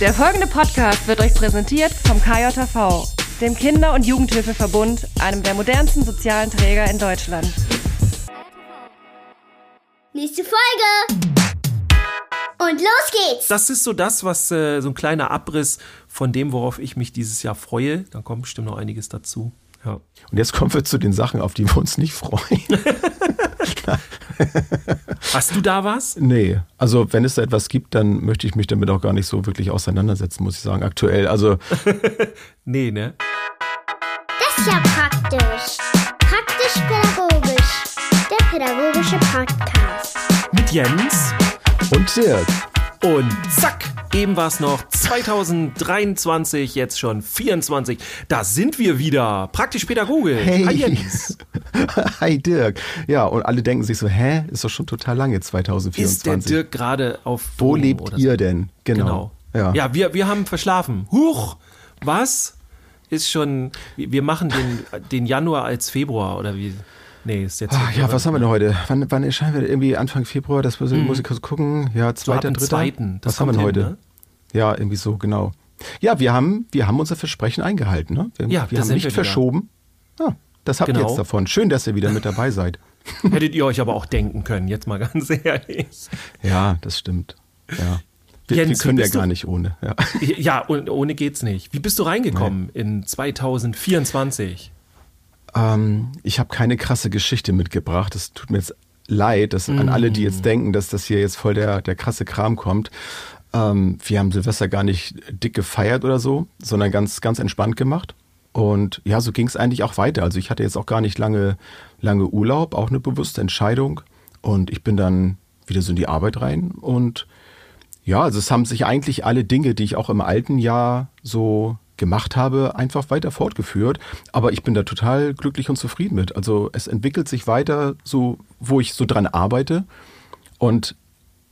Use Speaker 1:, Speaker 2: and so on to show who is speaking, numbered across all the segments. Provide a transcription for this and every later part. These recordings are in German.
Speaker 1: Der folgende Podcast wird euch präsentiert vom KJV, dem Kinder- und Jugendhilfeverbund, einem der modernsten sozialen Träger in Deutschland.
Speaker 2: Nächste Folge! Und los geht's!
Speaker 3: Das ist so das, was äh, so ein kleiner Abriss von dem, worauf ich mich dieses Jahr freue. Da kommt bestimmt noch einiges dazu. Ja.
Speaker 4: Und jetzt kommen wir zu den Sachen, auf die wir uns nicht freuen.
Speaker 3: Hast du da was?
Speaker 4: Nee, also wenn es da etwas gibt, dann möchte ich mich damit auch gar nicht so wirklich auseinandersetzen, muss ich sagen, aktuell. Also
Speaker 3: nee, ne?
Speaker 2: Das ist ja praktisch. Praktisch-pädagogisch. Der pädagogische Podcast.
Speaker 3: Mit Jens
Speaker 4: und Dirk.
Speaker 3: Und zack, eben war es noch 2023, jetzt schon 24. Da sind wir wieder. Praktisch pädagogisch.
Speaker 4: Hey.
Speaker 3: Hi Jens.
Speaker 4: Hi Dirk. Ja, und alle denken sich so, hä, ist doch schon total lange 2024.
Speaker 3: Ist der Dirk gerade auf
Speaker 4: Wo
Speaker 3: Drogen
Speaker 4: lebt ihr
Speaker 3: so?
Speaker 4: denn? Genau.
Speaker 3: Genau.
Speaker 4: Ja.
Speaker 3: Ja, wir, wir haben verschlafen. Huch, was? Ist schon, wir machen den, den Januar als Februar oder wie? Nee, ist jetzt.
Speaker 4: Ah, ja, was haben wir denn heute? Wann, wann erscheinen wir? Irgendwie Anfang Februar, das muss, muss ich kurz gucken. Ja,
Speaker 3: Mhm. So
Speaker 4: zweiter,
Speaker 3: dem
Speaker 4: dritter.
Speaker 3: zweiten. Das
Speaker 4: was haben wir denn heute?
Speaker 3: ne?
Speaker 4: Ja, irgendwie so, genau. Ja, wir haben, wir haben unser Versprechen eingehalten. Ne? Wir,
Speaker 3: Ja,
Speaker 4: wir haben nicht
Speaker 3: wir
Speaker 4: verschoben. Ja, das habt ihr
Speaker 3: Genau.
Speaker 4: jetzt davon. Schön, dass ihr wieder mit dabei seid.
Speaker 3: Hättet ihr euch aber auch denken können, jetzt mal ganz ehrlich.
Speaker 4: Ja, das stimmt. Ja. Wir,
Speaker 3: Jens,
Speaker 4: wir können ja gar
Speaker 3: du-
Speaker 4: nicht ohne. Ja.
Speaker 3: Ja, und ohne geht's nicht. Wie bist du reingekommen in 2024?
Speaker 4: Ähm, ich habe keine krasse Geschichte mitgebracht. Es tut mir jetzt leid, dass an alle, die
Speaker 3: Mm.
Speaker 4: jetzt denken, dass das hier jetzt voll der, der krasse Kram kommt. Ähm, wir haben Silvester gar nicht dick gefeiert oder so, sondern ganz, ganz entspannt gemacht. Und ja, so ging es eigentlich auch weiter. Also ich hatte jetzt auch gar nicht lange, lange Urlaub, auch eine bewusste Entscheidung. Und ich bin dann wieder so in die Arbeit rein. Und ja, also es haben sich eigentlich alle Dinge, die ich auch im alten Jahr so gemacht habe, einfach weiter fortgeführt. Aber ich bin da total glücklich und zufrieden mit. Also es entwickelt sich weiter so, wo ich so dran arbeite. Und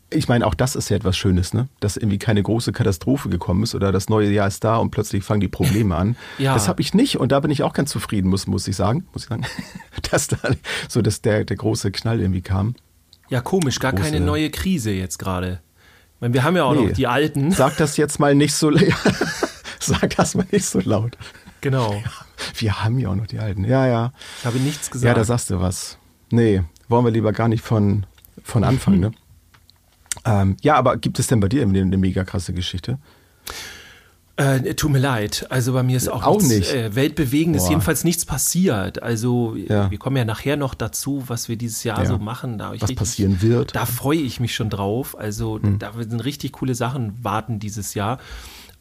Speaker 4: ich meine, auch das ist ja etwas Schönes, ne? Dass irgendwie keine große Katastrophe gekommen ist oder das neue Jahr ist da und plötzlich fangen die Probleme an.
Speaker 3: Ja.
Speaker 4: Das habe ich nicht und da bin ich auch ganz zufrieden, muss, muss ich sagen. Muss ich sagen. dass da so dass der, der große Knall irgendwie kam.
Speaker 3: Ja, komisch, gar
Speaker 4: Große-
Speaker 3: keine neue Krise jetzt gerade. Ich meine, wir haben ja auch
Speaker 4: Nee.
Speaker 3: noch die alten.
Speaker 4: Sag das jetzt mal nicht so Sag das mal nicht so laut.
Speaker 3: Genau.
Speaker 4: Wir haben ja auch noch die alten. Ja, ja.
Speaker 3: Ich habe nichts
Speaker 4: Ja,
Speaker 3: gesagt.
Speaker 4: da sagst du was. Nee, wollen wir lieber gar nicht von, von Anfang, ne? Ähm, ja, aber gibt es denn bei dir eine, eine mega krasse Geschichte?
Speaker 3: Äh, tut mir leid. Also bei mir ist auch,
Speaker 4: Auch
Speaker 3: nichts,
Speaker 4: nicht.
Speaker 3: Äh, Weltbewegendes,
Speaker 4: Boah.
Speaker 3: jedenfalls nichts passiert. Also
Speaker 4: Ja.
Speaker 3: wir kommen ja nachher noch dazu, was wir dieses Jahr
Speaker 4: Ja.
Speaker 3: so machen. Da
Speaker 4: Was
Speaker 3: richtig,
Speaker 4: passieren wird.
Speaker 3: Da freue ich mich schon drauf. Also
Speaker 4: Hm.
Speaker 3: da sind richtig coole Sachen warten dieses Jahr.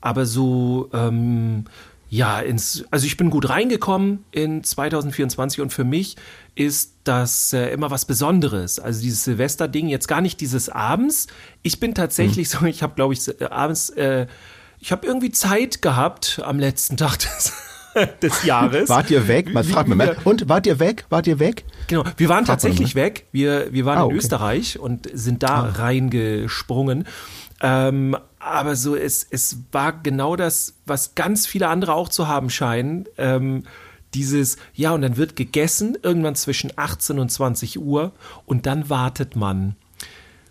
Speaker 3: Aber so, ähm, ja, ins, also ich bin gut reingekommen in 2024 und für mich ist das äh, immer was Besonderes. Also dieses Silvester-Ding, jetzt gar nicht dieses abends. Ich bin tatsächlich
Speaker 4: Hm.
Speaker 3: so, ich habe, glaube ich, äh, abends, äh, ich habe irgendwie Zeit gehabt am letzten Tag des, des Jahres.
Speaker 4: Wart ihr weg? Man fragt mich mal. Und wart ihr weg? Wart ihr weg?
Speaker 3: Genau, wir waren
Speaker 4: Fragt man
Speaker 3: tatsächlich weg. Wir, wir waren
Speaker 4: Ah,
Speaker 3: in
Speaker 4: okay.
Speaker 3: Österreich und sind da reingesprungen. Ähm, aber so, es, es war genau das, was ganz viele andere auch zu haben scheinen. Ähm, dieses, ja, und dann wird gegessen, irgendwann zwischen 18 und 20 Uhr und dann wartet man.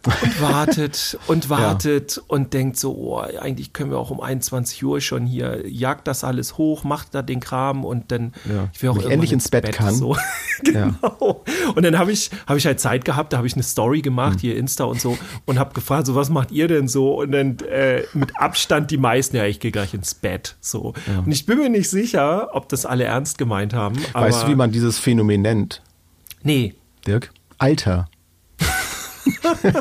Speaker 3: Und wartet und wartet und denkt so, oh, eigentlich können wir auch um 21 Uhr schon hier, jagt das alles hoch, macht da den Kram und dann
Speaker 4: Ja.
Speaker 3: ich will auch
Speaker 4: ich endlich ins Bett kann.
Speaker 3: So. genau. Und dann habe ich, hab ich halt Zeit gehabt, da habe ich eine Story gemacht, hier Insta und so, und habe gefragt, so was macht ihr denn so? Und dann äh, mit Abstand die meisten, ja, ich gehe gleich ins Bett. So. Und ich bin mir nicht sicher, ob das alle ernst gemeint haben.
Speaker 4: Weißt du, wie man dieses Phänomen nennt,
Speaker 3: Nee.
Speaker 4: Dirk? Alter.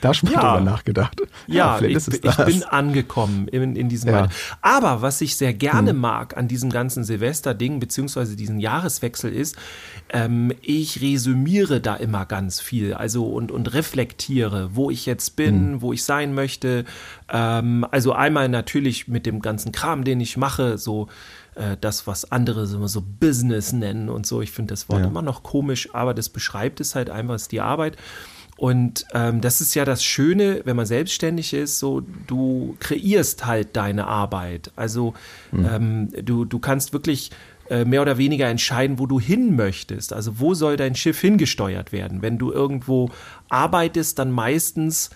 Speaker 4: da mal
Speaker 3: Ja.
Speaker 4: drüber nachgedacht.
Speaker 3: Ja,
Speaker 4: vielleicht
Speaker 3: ich, ich bin angekommen in, in diesem
Speaker 4: Ja. Hm.
Speaker 3: Aber was ich sehr gerne mag an diesem ganzen Silvester-Ding, beziehungsweise diesen Jahreswechsel ist, ähm, ich resümiere da immer ganz viel, also und, und reflektiere, wo ich jetzt bin,
Speaker 4: Hm.
Speaker 3: wo ich sein möchte. Ähm, also einmal natürlich mit dem ganzen Kram, den ich mache, so äh, das, was andere so, so Business nennen und so. Ich finde das Wort
Speaker 4: Ja.
Speaker 3: immer noch komisch, aber das beschreibt es halt einfach, ist die Arbeit. Und ähm, das ist ja das Schöne, wenn man selbstständig ist, so du kreierst halt deine Arbeit. Also ähm, du, du kannst wirklich äh, mehr oder weniger entscheiden, wo du hin möchtest. Also wo soll dein Schiff hingesteuert werden? Wenn du irgendwo arbeitest, dann meistens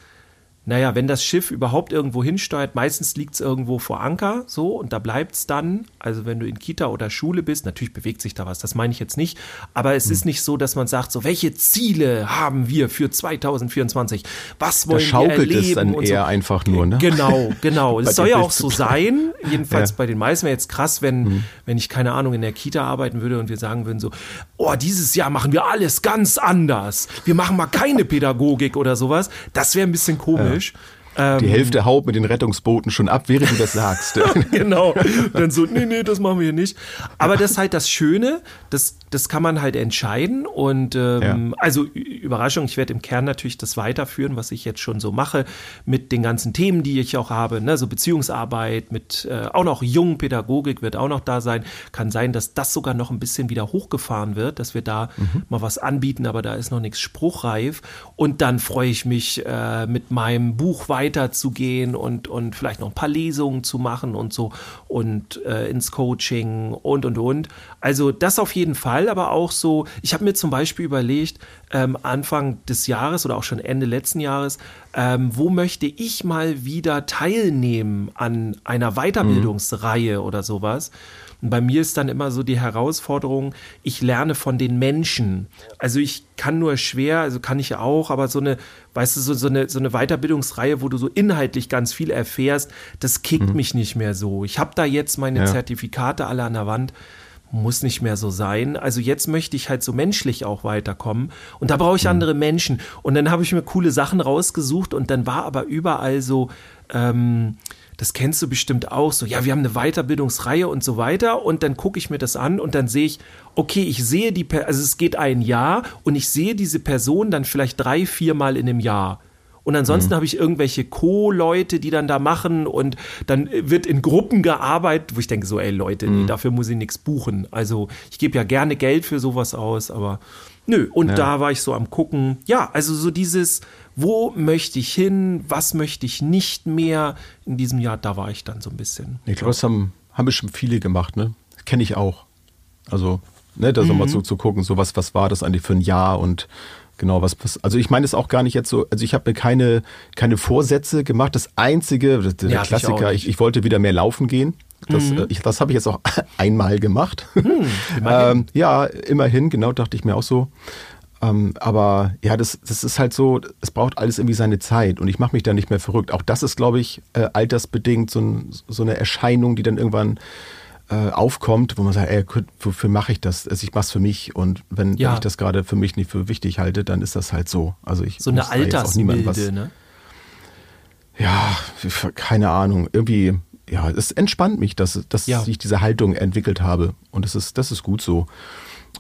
Speaker 3: naja, wenn das Schiff überhaupt irgendwo hinsteuert, meistens liegt es irgendwo vor Anker, so, und da bleibt es dann. Also wenn du in Kita oder Schule bist, natürlich bewegt sich da was, das meine ich jetzt nicht, aber es hm. ist nicht so, dass man sagt, so, welche Ziele haben wir für 2024? Was wollen
Speaker 4: da schaukelt
Speaker 3: wir erleben?
Speaker 4: es dann
Speaker 3: und
Speaker 4: eher
Speaker 3: so.
Speaker 4: einfach nur, ne?
Speaker 3: Genau, genau. Es soll ja auch so sein. Jedenfalls
Speaker 4: Ja.
Speaker 3: bei den meisten wäre jetzt krass, wenn,
Speaker 4: Mhm.
Speaker 3: wenn ich, keine Ahnung, in der Kita arbeiten würde und wir sagen würden so, oh, dieses Jahr machen wir alles ganz anders. Wir machen mal keine Pädagogik oder sowas. Das wäre ein bisschen komisch. Englisch. Ähm,
Speaker 4: Die Hälfte haut mit den Rettungsbooten schon ab, während du das sagst.
Speaker 3: genau. Dann so, nee, nee, das machen wir nicht. Aber das ist halt das Schöne, das, das kann man halt entscheiden. Und ähm, also Ü- Überraschung, ich werde im Kern natürlich das weiterführen, was ich jetzt schon so mache, mit den ganzen Themen, die ich auch habe, ne? so Beziehungsarbeit, mit äh, auch noch Jungpädagogik wird auch noch da sein. Kann sein, dass das sogar noch ein bisschen wieder hochgefahren wird, dass wir da mal was anbieten, aber da ist noch nichts spruchreif. Und dann freue ich mich, äh, mit meinem Buch weiterzugehen und, und vielleicht noch ein paar Lesungen zu machen und so und äh, ins Coaching und und und. Also das auf jeden Fall, aber auch so, ich habe mir zum Beispiel überlegt, ähm, Anfang des Jahres oder auch schon Ende letzten Jahres, ähm, wo möchte ich mal wieder teilnehmen an einer Weiterbildungsreihe oder sowas. Und bei mir ist dann immer so die Herausforderung, ich lerne von den Menschen. Also ich kann nur schwer, also kann ich auch, aber so eine, weißt du, so, so, eine, so eine Weiterbildungsreihe, wo du so inhaltlich ganz viel erfährst, das kickt mich nicht mehr so. Ich habe da jetzt meine
Speaker 4: Ja.
Speaker 3: Zertifikate alle an der Wand. Muss nicht mehr so sein. Also jetzt möchte ich halt so menschlich auch weiterkommen. Und da brauche ich andere Menschen. Und dann habe ich mir coole Sachen rausgesucht und dann war aber überall so, ähm, das kennst du bestimmt auch so, ja, wir haben eine Weiterbildungsreihe und so weiter und dann gucke ich mir das an und dann sehe ich, okay, ich sehe die, Per- also es geht ein Jahr und ich sehe diese Person dann vielleicht drei, viermal in einem Jahr. Und ansonsten habe ich irgendwelche Co-Leute, die dann da machen und dann wird in Gruppen gearbeitet, wo ich denke so, ey Leute, nee, dafür muss ich nichts buchen. Also ich gebe ja gerne Geld für sowas aus, aber nö. Und da war ich so am gucken. Ja, also so dieses, wo möchte ich hin, was möchte ich nicht mehr in diesem Jahr, da war ich dann so ein bisschen.
Speaker 4: Ich glaube, das haben, haben bestimmt viele gemacht, ne? Kenne ich auch. Also, ne, da so
Speaker 3: Mhm.
Speaker 4: mal so zu gucken, so was, was war das eigentlich für ein Jahr und genau was, was also ich meine es auch gar nicht jetzt so, also ich habe mir keine, keine Vorsätze gemacht. Das einzige, das- der
Speaker 3: Ja, ich
Speaker 4: Klassiker,
Speaker 3: nicht.
Speaker 4: ich, ich, wollte wieder mehr laufen gehen. Das,
Speaker 3: Mhm.
Speaker 4: äh, ich, das habe ich jetzt auch einmal gemacht.
Speaker 3: immerhin.
Speaker 4: ähm, ja, immerhin, genau, dachte ich mir auch so. Ähm, aber ja, das, das ist halt so, es braucht alles irgendwie seine Zeit und ich mache mich da nicht mehr verrückt. Auch das ist, glaube ich, äh, altersbedingt so, ein, so eine Erscheinung, die dann irgendwann äh, aufkommt, wo man sagt, ey, wofür mache ich das? Also ich mache es für mich und wenn,
Speaker 3: Ja.
Speaker 4: wenn ich das gerade für mich nicht für wichtig halte, dann ist das halt so. Also ich
Speaker 3: So eine Altersmilde, ne?
Speaker 4: ja, keine Ahnung, irgendwie, ja, es entspannt mich, dass, dass
Speaker 3: Ja.
Speaker 4: ich diese Haltung entwickelt habe. Und das ist, das ist gut so.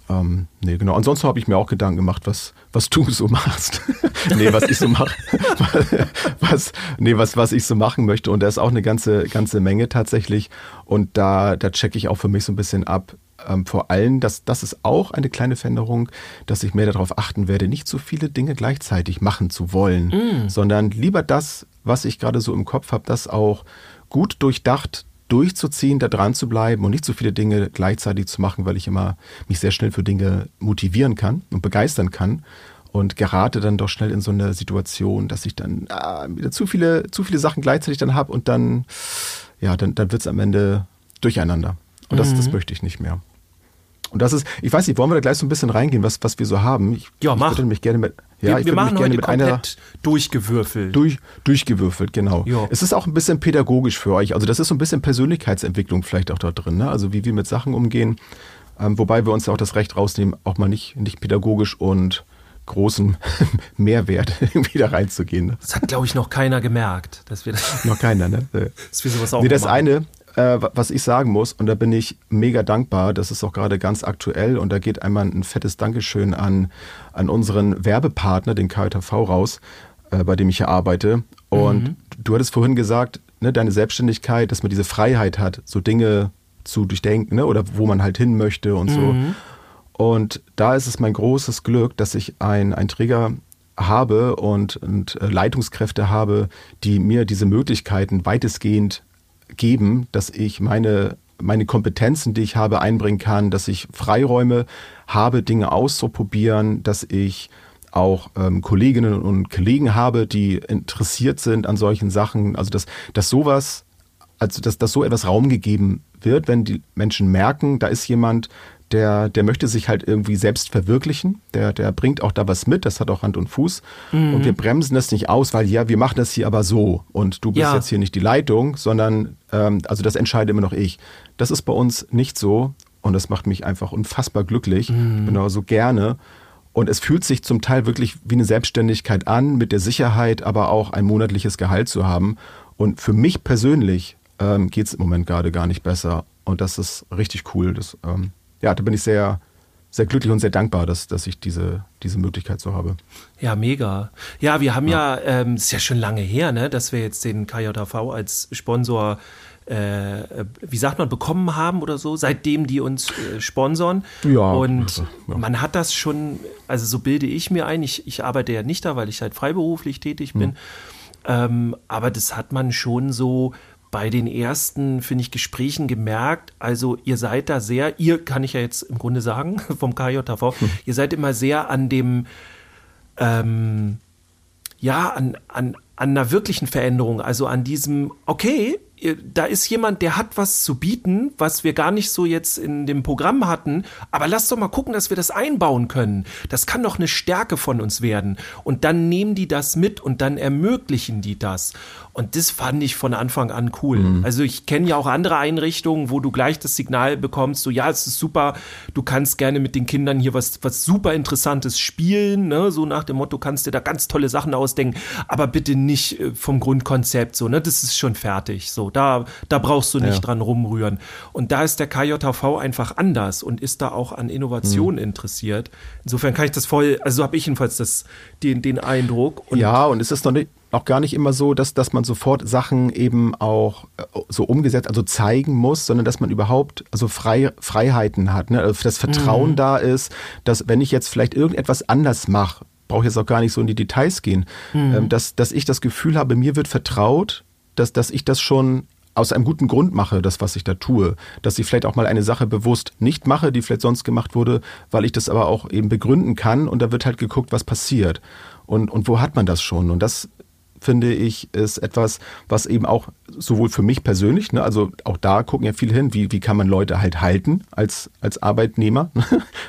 Speaker 4: Ähm, nee, genau. Ansonsten habe ich mir auch Gedanken gemacht, was, was du so machst. nee, was ich so mache. was, nee, was, was ich so machen möchte. Und da ist auch eine ganze, ganze Menge tatsächlich. Und da, da checke ich auch für mich so ein bisschen ab. Ähm, vor allem, dass das ist auch eine kleine Veränderung, dass ich mehr darauf achten werde, nicht so viele Dinge gleichzeitig machen zu wollen, sondern lieber das, was ich gerade so im Kopf habe, das auch gut durchdacht durchzuziehen, da dran zu bleiben und nicht so viele Dinge gleichzeitig zu machen, weil ich immer mich sehr schnell für Dinge motivieren kann und begeistern kann und gerate dann doch schnell in so eine Situation, dass ich dann ah, wieder zu viele, zu viele Sachen gleichzeitig dann habe und dann, ja, dann, dann wird es am Ende durcheinander. Und das, das möchte ich nicht mehr. Und das ist, ich weiß nicht, wollen wir da gleich so ein bisschen reingehen, was, was wir so haben? Ich,
Speaker 3: Ja,
Speaker 4: ich
Speaker 3: mach.
Speaker 4: würde mich gerne mit, ja,
Speaker 3: wir wir machen
Speaker 4: gerne
Speaker 3: heute
Speaker 4: mit einer,
Speaker 3: komplett durchgewürfelt.
Speaker 4: durch, durchgewürfelt, genau.
Speaker 3: Ja.
Speaker 4: Es ist auch ein bisschen pädagogisch für euch. Also das ist so ein bisschen Persönlichkeitsentwicklung vielleicht auch da drin. Ne? Also wie wir mit Sachen umgehen. Ähm, wobei wir uns ja auch das Recht rausnehmen, auch mal nicht, nicht pädagogisch und großen Mehrwert irgendwie da reinzugehen. Ne?
Speaker 3: das hat, glaube ich, noch keiner gemerkt, dass wir, das,
Speaker 4: Noch keiner, ne?
Speaker 3: Dass wir sowas auch
Speaker 4: Nee, das
Speaker 3: machen.
Speaker 4: eine, äh, wa- was ich sagen muss, und da bin ich mega dankbar, das ist auch gerade ganz aktuell und da geht einmal ein fettes Dankeschön an, an unseren Werbepartner, den KJV raus, äh, bei dem ich hier arbeite. Und du hattest vorhin gesagt, ne, deine Selbstständigkeit, dass man diese Freiheit hat, so Dinge zu durchdenken ne, oder wo man halt hin möchte und so. Und da ist es mein großes Glück, dass ich ein, ein Träger habe und, und äh, Leitungskräfte habe, die mir diese Möglichkeiten weitestgehend geben, dass ich meine, meine Kompetenzen, die ich habe, einbringen kann, dass ich Freiräume habe, Dinge auszuprobieren, dass ich auch ähm, Kolleginnen und Kollegen habe, die interessiert sind an solchen Sachen. Also dass, dass sowas, also dass, dass so etwas Raum gegeben wird, wenn die Menschen merken, da ist jemand, der, der möchte sich halt irgendwie selbst verwirklichen. Der, der bringt auch da was mit, das hat auch Hand und Fuß. Mhm. Und wir bremsen das nicht aus, weil ja, wir machen das hier aber so. Und du bist ja. jetzt hier nicht die Leitung, sondern ähm, also das entscheide immer noch ich. Das ist bei uns nicht so. Und das macht mich einfach unfassbar glücklich. Mhm. Genau so gerne. Und es fühlt sich zum Teil wirklich wie eine Selbstständigkeit an, mit der Sicherheit, aber auch ein monatliches Gehalt zu haben. Und für mich persönlich ähm, geht es im Moment gerade gar nicht besser. Und das ist richtig cool. Das, ähm, ja, da bin ich sehr, sehr glücklich und sehr dankbar, dass, dass ich diese, diese Möglichkeit so habe.
Speaker 3: Ja, mega. Ja, wir haben ja, ja ähm, ist ja schon lange her, ne, dass wir jetzt den KJV als Sponsor äh, wie sagt man, bekommen haben oder so, seitdem die uns äh, sponsern. Ja. Und ja. man hat das schon, also so bilde ich mir ein, ich, ich arbeite ja nicht da, weil ich halt freiberuflich tätig bin. Hm. Ähm, aber das hat man schon so bei den ersten, finde ich, Gesprächen gemerkt. Also ihr seid da sehr, ihr kann ich ja jetzt im Grunde sagen, vom KJV, hm. ihr seid immer sehr an dem, ähm, ja, an, an, an einer wirklichen Veränderung, also an diesem, okay, da ist jemand, der hat was zu bieten, was wir gar nicht so jetzt in dem Programm hatten. Aber lass doch mal gucken, dass wir das einbauen können. Das kann doch eine Stärke von uns werden. Und dann nehmen die das mit und dann ermöglichen die das. Und das fand ich von Anfang an cool. Mhm. Also ich kenne ja auch andere Einrichtungen, wo du gleich das Signal bekommst, so ja, es ist super, du kannst gerne mit den Kindern hier was, was super Interessantes spielen, ne? so nach dem Motto, kannst dir da ganz tolle Sachen ausdenken, aber bitte nicht äh, vom Grundkonzept so, ne? Das ist schon fertig. So, da, da brauchst du nicht ja. dran rumrühren. Und da ist der KJV einfach anders und ist da auch an Innovation mhm. interessiert. Insofern kann ich das voll, also habe ich jedenfalls das, den, den Eindruck.
Speaker 4: Und ja, und es ist noch nicht, auch gar nicht immer so, dass, dass man sofort Sachen eben auch äh, so umgesetzt, also zeigen muss, sondern dass man überhaupt also frei, Freiheiten hat. Ne? Also das Vertrauen mhm. da ist, dass wenn ich jetzt vielleicht irgendetwas anders mache, brauche ich jetzt auch gar nicht so in die Details gehen, mhm. ähm, dass, dass ich das Gefühl habe, mir wird vertraut, dass, dass ich das schon aus einem guten Grund mache, das, was ich da tue. Dass ich vielleicht auch mal eine Sache bewusst nicht mache, die vielleicht sonst gemacht wurde, weil ich das aber auch eben begründen kann und da wird halt geguckt, was passiert. Und, und wo hat man das schon? Und das finde ich, ist etwas, was eben auch sowohl für mich persönlich, ne, also auch da gucken ja viele hin, wie, wie kann man Leute halt halten als, als Arbeitnehmer.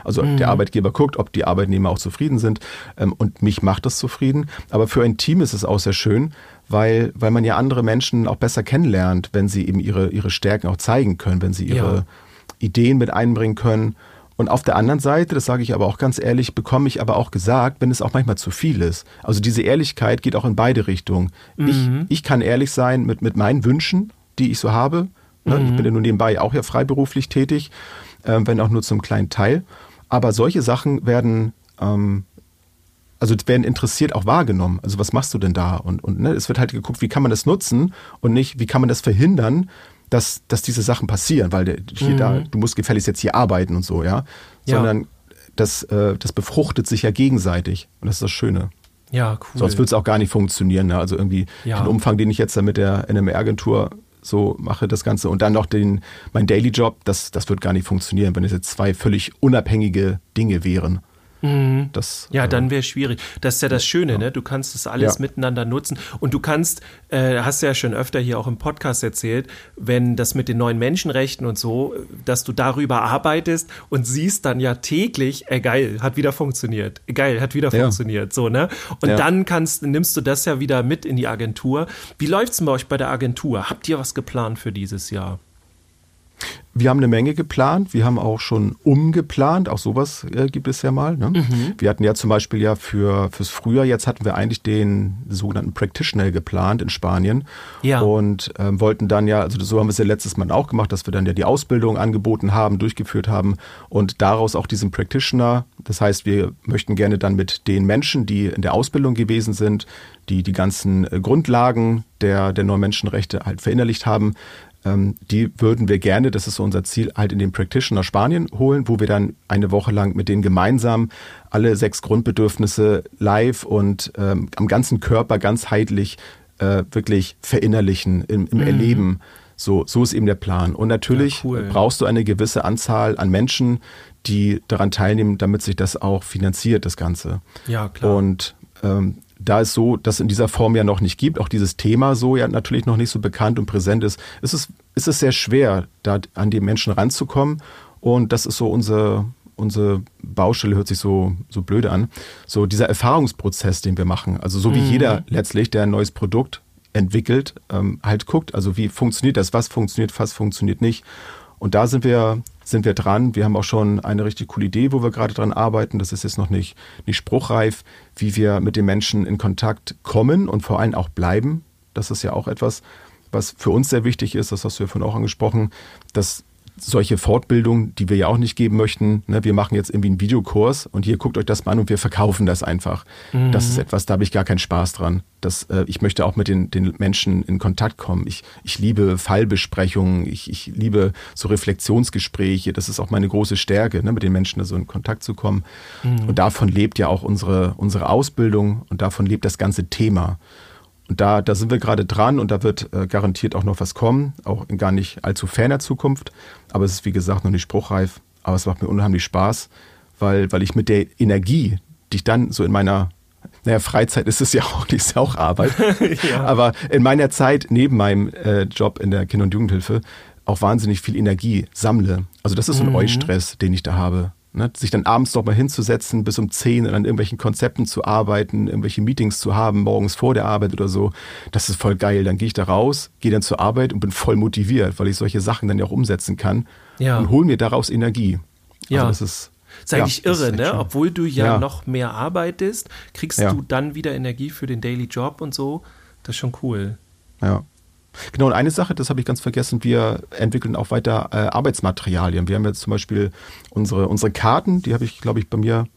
Speaker 4: Also mhm. der Arbeitgeber guckt, ob die Arbeitnehmer auch zufrieden sind ähm, und mich macht das zufrieden. Aber für ein Team ist es auch sehr schön, weil, weil man ja andere Menschen auch besser kennenlernt, wenn sie eben ihre, ihre Stärken auch zeigen können, wenn sie ihre ja. Ideen mit einbringen können. Und auf der anderen Seite, das sage ich aber auch ganz ehrlich, bekomme ich aber auch gesagt, wenn es auch manchmal zu viel ist. Also diese Ehrlichkeit geht auch in beide Richtungen. Mhm. Ich, ich kann ehrlich sein mit, mit meinen Wünschen, die ich so habe. Ne? Mhm. Ich bin ja nun nebenbei auch ja freiberuflich tätig, äh, wenn auch nur zum kleinen Teil. Aber solche Sachen werden, ähm, also werden interessiert auch wahrgenommen. Also was machst du denn da? Und, und ne, es wird halt geguckt, wie kann man das nutzen und nicht, wie kann man das verhindern, dass, dass diese Sachen passieren, weil der, hier mhm. da, du musst gefälligst jetzt hier arbeiten und so, ja. Sondern ja. das, äh, das befruchtet sich ja gegenseitig. Und das ist das Schöne.
Speaker 3: Ja, cool.
Speaker 4: Sonst würde es auch gar nicht funktionieren. Ne? Also irgendwie ja. den Umfang, den ich jetzt da mit der NMR-Agentur so mache, das Ganze, und dann noch den, mein Daily Job, das, das wird gar nicht funktionieren, wenn es jetzt zwei völlig unabhängige Dinge wären.
Speaker 3: Mhm. Das, ja, dann wäre schwierig. Das ist ja das Schöne, ja. ne? Du kannst das alles ja. miteinander nutzen und du kannst, äh, hast ja schon öfter hier auch im Podcast erzählt, wenn das mit den neuen Menschenrechten und so, dass du darüber arbeitest und siehst dann ja täglich, ey, geil, hat wieder funktioniert, geil, hat wieder ja. funktioniert, so, ne? Und dann kannst, nimmst du das ja wieder mit in die Agentur. Wie läuft's denn bei euch bei der Agentur? Habt ihr was geplant für dieses Jahr?
Speaker 4: Wir haben eine Menge geplant. Wir haben auch schon umgeplant. Auch sowas äh, gibt es ja mal. Ne? Mhm. Wir hatten ja zum Beispiel ja für fürs Frühjahr jetzt hatten wir eigentlich den sogenannten Practitioner geplant in Spanien ja. und ähm, wollten dann ja, also so haben wir es ja letztes Mal auch gemacht, dass wir dann ja die Ausbildung angeboten haben, durchgeführt haben und daraus auch diesen Practitioner. Das heißt, wir möchten gerne dann mit den Menschen, die in der Ausbildung gewesen sind, die die ganzen äh, Grundlagen der, der neuen Menschenrechte halt verinnerlicht haben, die würden wir gerne, das ist so unser Ziel, halt in den Practitioner Spanien holen, wo wir dann eine Woche lang mit denen gemeinsam alle sechs Grundbedürfnisse live und ähm, am ganzen Körper ganzheitlich äh, wirklich verinnerlichen, im, im mhm. Erleben. So, so ist eben der Plan. Und natürlich ja, cool. brauchst du eine gewisse Anzahl an Menschen, die daran teilnehmen, damit sich das auch finanziert, das Ganze.
Speaker 3: Ja, klar.
Speaker 4: Und ähm, da es so, dass in dieser Form ja noch nicht gibt, auch dieses Thema so ja natürlich noch nicht so bekannt und präsent ist, ist es, ist es sehr schwer, da an die Menschen ranzukommen. Und das ist so unser, unsere Baustelle, hört sich so, so blöde an. So dieser Erfahrungsprozess, den wir machen. Also so wie
Speaker 3: Mhm.
Speaker 4: jeder letztlich, der ein neues Produkt entwickelt, ähm, halt guckt, also wie funktioniert das, was funktioniert, was funktioniert nicht. Und da sind wir, sind wir dran. Wir haben auch schon eine richtig coole Idee, wo wir gerade dran arbeiten. Das ist jetzt noch nicht, nicht spruchreif, wie wir mit den Menschen in Kontakt kommen und vor allem auch bleiben. Das ist ja auch etwas, was für uns sehr wichtig ist. Das hast du ja vorhin auch angesprochen, dass solche Fortbildungen, die wir ja auch nicht geben möchten, ne, wir machen jetzt irgendwie einen Videokurs und hier guckt euch das mal an und wir verkaufen das einfach. Das ist etwas, da habe ich gar keinen Spaß dran. Das, äh, ich möchte auch mit den, den Menschen in Kontakt kommen. Ich, ich liebe Fallbesprechungen, ich, ich liebe so Reflexionsgespräche. Das ist auch meine große Stärke, ne, mit den Menschen so in Kontakt zu kommen. Und davon lebt ja auch unsere, unsere Ausbildung und davon lebt das ganze Thema. Und da, da sind wir gerade dran und da wird äh, garantiert auch noch was kommen, auch in gar nicht allzu ferner Zukunft. Aber es ist wie gesagt noch nicht spruchreif. Aber es macht mir unheimlich Spaß, weil, weil ich mit der Energie, die ich dann so in meiner, naja, Freizeit ist es ja auch nicht, ist ja auch Arbeit. Aber in meiner Zeit neben meinem äh, Job in der Kinder- und Jugendhilfe auch wahnsinnig viel Energie sammle. Also das ist so ein Eustress, den ich da habe. Ne? Sich dann abends noch mal hinzusetzen, bis um 10 und an irgendwelchen Konzepten zu arbeiten, irgendwelche Meetings zu haben, morgens vor der Arbeit oder so. Das ist voll geil. Dann gehe ich da raus, gehe dann zur Arbeit und bin voll motiviert, weil ich solche Sachen dann ja auch umsetzen kann
Speaker 3: Ja.
Speaker 4: und hole mir daraus Energie.
Speaker 3: Ja.
Speaker 4: Also das ist,
Speaker 3: Ist eigentlich
Speaker 4: ja,
Speaker 3: irre,
Speaker 4: echt
Speaker 3: ne? Obwohl du ja,
Speaker 4: Ja.
Speaker 3: noch mehr arbeitest, kriegst
Speaker 4: Ja.
Speaker 3: du dann wieder Energie für den Daily Job und so. Das ist schon cool.
Speaker 4: Ja. Genau, und eine Sache, das habe ich ganz vergessen, wir entwickeln auch weiter äh, Arbeitsmaterialien. Wir haben jetzt zum Beispiel unsere, unsere Karten, die habe ich, glaube ich, bei mir,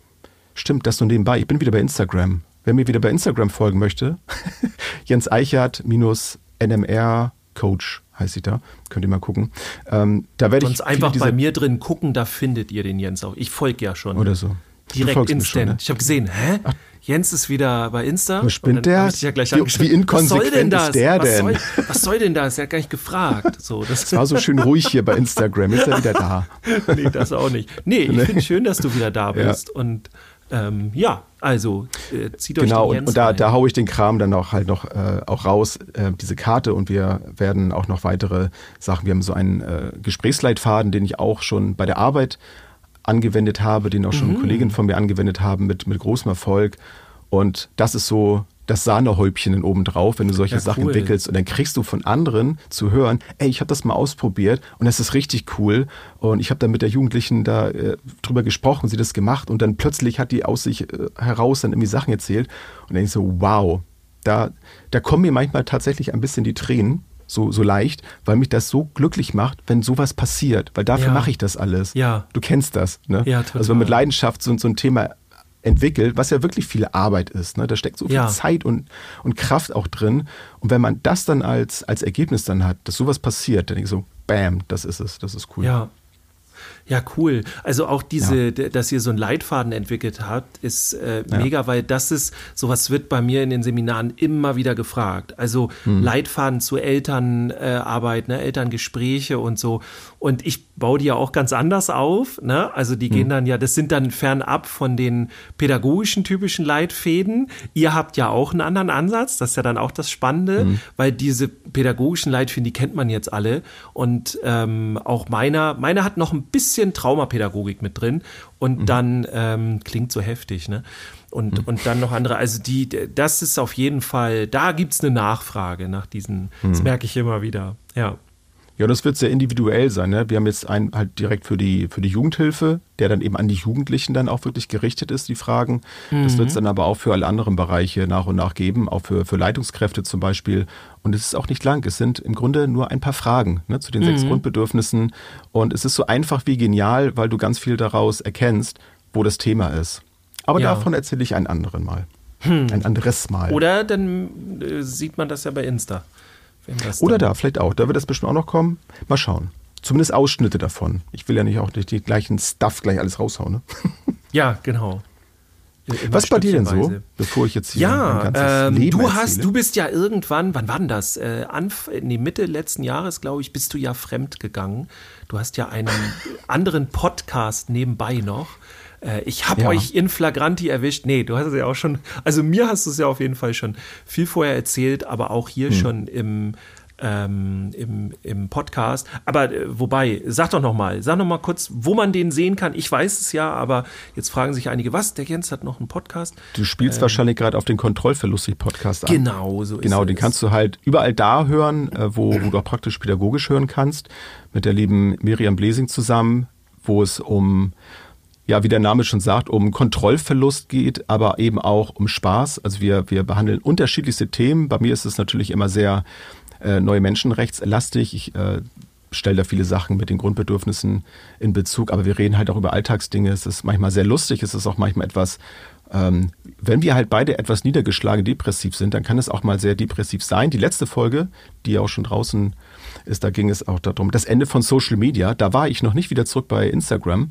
Speaker 4: stimmt, das nur nebenbei. Ich bin wieder bei Instagram. Wer mir wieder bei Instagram folgen möchte, Jens Eichert minus NMR Coach heißt sie da. Könnt ihr mal gucken. Ähm, da werde ich
Speaker 3: Sonst einfach bei mir drin gucken, da findet ihr den Jens auch. Ich folge ja schon.
Speaker 4: oder so.
Speaker 3: Direkt
Speaker 4: schon,
Speaker 3: instant.
Speaker 4: ne?
Speaker 3: Ich habe gesehen, hä? Jens ist wieder bei Insta.
Speaker 4: Was spinnt
Speaker 3: Und
Speaker 4: der?
Speaker 3: Ich ja gleich
Speaker 4: Wie- wie inkonsequent
Speaker 3: was soll denn das?
Speaker 4: ist der
Speaker 3: was
Speaker 4: denn?
Speaker 3: Soll, was soll denn das? Er hat gar nicht gefragt. So, das
Speaker 4: Es war so schön ruhig hier bei Instagram. Ist er wieder da.
Speaker 3: nee, das auch nicht. Nee, ich finde schön, dass du wieder da bist. Und ähm, ja, also äh, zieht euch
Speaker 4: Genau,
Speaker 3: den
Speaker 4: und,
Speaker 3: Jens
Speaker 4: und da,
Speaker 3: rein.
Speaker 4: da haue ich den Kram dann auch halt noch äh, auch raus, äh, diese Karte und wir werden auch noch weitere Sachen. Wir haben so einen äh, Gesprächsleitfaden, den ich auch schon bei der Arbeit angewendet habe, den auch schon
Speaker 3: Mhm.
Speaker 4: Kolleginnen von mir angewendet haben mit, mit großem Erfolg. Und das ist so das Sahnehäubchen dann oben drauf, wenn du solche
Speaker 3: Ja,
Speaker 4: Sachen
Speaker 3: cool.
Speaker 4: entwickelst und dann kriegst du von anderen zu hören, ey, ich habe das mal ausprobiert und das ist richtig cool und ich habe dann mit der Jugendlichen da äh, drüber gesprochen, sie das gemacht und dann plötzlich hat die aus sich äh, heraus dann irgendwie Sachen erzählt und dann denk ich so, wow, da, da kommen mir manchmal tatsächlich ein bisschen die Tränen, so, so leicht, weil mich das so glücklich macht, wenn sowas passiert, weil dafür
Speaker 3: Ja.
Speaker 4: mache ich das alles.
Speaker 3: Ja.
Speaker 4: Du kennst das, ne?
Speaker 3: Ja, total.
Speaker 4: Also wenn man mit Leidenschaft so, so ein Thema entwickelt, was ja wirklich viel Arbeit ist. Ne? Da steckt so viel
Speaker 3: Ja.
Speaker 4: Zeit und, und Kraft auch drin. Und wenn man das dann als, als Ergebnis dann hat, dass sowas passiert, dann denke ich so, bam, das ist es, das ist cool.
Speaker 3: Ja. Ja, cool. Also auch diese, d- dass ihr so einen Leitfaden entwickelt habt, ist äh,
Speaker 4: Ja.
Speaker 3: mega, weil das ist, sowas wird bei mir in den Seminaren immer wieder gefragt. Also Leitfaden zu Elternarbeit, ne, Elterngespräche und so. Und ich baue die ja auch ganz anders auf. Ne? Also die gehen dann ja, das sind dann fernab von den pädagogischen typischen Leitfäden. Ihr habt ja auch einen anderen Ansatz, das ist ja dann auch das Spannende, weil diese pädagogischen Leitfäden, die kennt man jetzt alle. Und ähm, auch meiner, meiner hat noch ein bisschen Traumapädagogik mit drin und dann ähm, klingt so heftig, ne? Und, und dann noch andere, also die, das ist auf jeden Fall, da gibt's eine Nachfrage nach diesen, das merke ich immer wieder. Ja.
Speaker 4: Ja, das wird sehr individuell sein. Ne? Wir haben jetzt einen halt direkt für die, für die Jugendhilfe, der dann eben an die Jugendlichen dann auch wirklich gerichtet ist, die Fragen. Das wird es dann aber auch für alle anderen Bereiche nach und nach geben, auch für, für Leitungskräfte zum Beispiel. Und es ist auch nicht lang. Es sind im Grunde nur ein paar Fragen ne, zu den sechs Grundbedürfnissen. Und es ist so einfach wie genial, weil du ganz viel daraus erkennst, wo das Thema ist. Aber
Speaker 3: Ja.
Speaker 4: davon erzähle ich einen anderen Mal. Ein anderes Mal.
Speaker 3: Oder dann äh, sieht man das ja bei Insta.
Speaker 4: Oder da, vielleicht auch. Da wird das bestimmt auch noch kommen. Mal schauen. Zumindest Ausschnitte davon. Ich will ja nicht auch nicht die gleichen Stuff gleich alles raushauen. Ne?
Speaker 3: Ja, genau.
Speaker 4: Was bei dir denn so, bevor ich jetzt hier
Speaker 3: ja, ähm,
Speaker 4: Leben
Speaker 3: du hast,
Speaker 4: erzähle?
Speaker 3: du bist ja irgendwann, wann war denn das? Äh, Anf nee, Mitte letzten Jahres, glaube ich, bist du ja fremd gegangen. Du hast ja einen anderen Podcast nebenbei noch. Äh, ich habe
Speaker 4: Ja.
Speaker 3: euch in Flagranti erwischt. Nee, du hast es ja auch schon, also mir hast du es ja auf jeden Fall schon viel vorher erzählt, aber auch hier
Speaker 4: Hm.
Speaker 3: schon im, ähm, im, im Podcast. Aber äh, wobei, sag doch noch mal, sag noch mal kurz, wo man den sehen kann. Ich weiß es ja, aber jetzt fragen sich einige, was, der Jens hat noch einen Podcast?
Speaker 4: Du spielst wahrscheinlich gerade auf den Kontrollverlustig-Podcast an.
Speaker 3: ähm, Genau, so ist
Speaker 4: Genau,
Speaker 3: es.
Speaker 4: den kannst du halt überall da hören, äh, wo, wo du auch praktisch pädagogisch hören kannst, mit der lieben Miriam Blesing zusammen, wo es um, ja, wie der Name schon sagt, um Kontrollverlust geht, aber eben auch um Spaß. Also wir, wir behandeln unterschiedlichste Themen. Bei mir ist es natürlich immer sehr äh, neue Menschenrechtslastig. Ich äh, stelle da viele Sachen mit den Grundbedürfnissen in Bezug, aber wir reden halt auch über Alltagsdinge. Es ist manchmal sehr lustig, es ist auch manchmal etwas ähm, wenn wir halt beide etwas niedergeschlagen depressiv sind, dann kann es auch mal sehr depressiv sein. Die letzte Folge, die ja auch schon draußen ist, da ging es auch darum, das Ende von Social Media. Da war ich noch nicht wieder zurück bei Instagram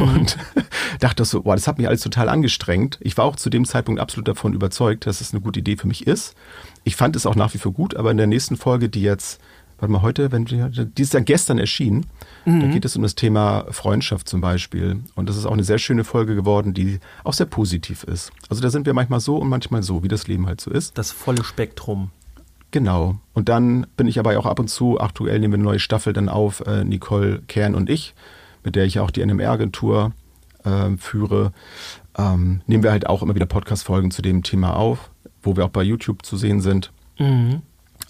Speaker 4: und dachte so, boah, das hat mich alles total angestrengt. Ich war auch zu dem Zeitpunkt absolut davon überzeugt, dass es eine gute Idee für mich ist. Ich fand es auch nach wie vor gut, aber in der nächsten Folge, die jetzt, warte mal, heute, wenn die, die ist ja gestern erschienen, da geht es um das Thema Freundschaft zum Beispiel. Und das ist auch eine sehr schöne Folge geworden, die auch sehr positiv ist. Also da sind wir manchmal so und manchmal so, wie das Leben halt so ist.
Speaker 3: Das volle Spektrum.
Speaker 4: Genau. Und dann bin ich aber auch ab und zu, aktuell nehmen wir eine neue Staffel dann auf, äh, Nicole Kern und ich, mit der ich ja auch die NMR-Agentur äh, führe, ähm, nehmen wir halt auch immer wieder Podcast-Folgen zu dem Thema auf, wo wir auch bei YouTube zu sehen sind,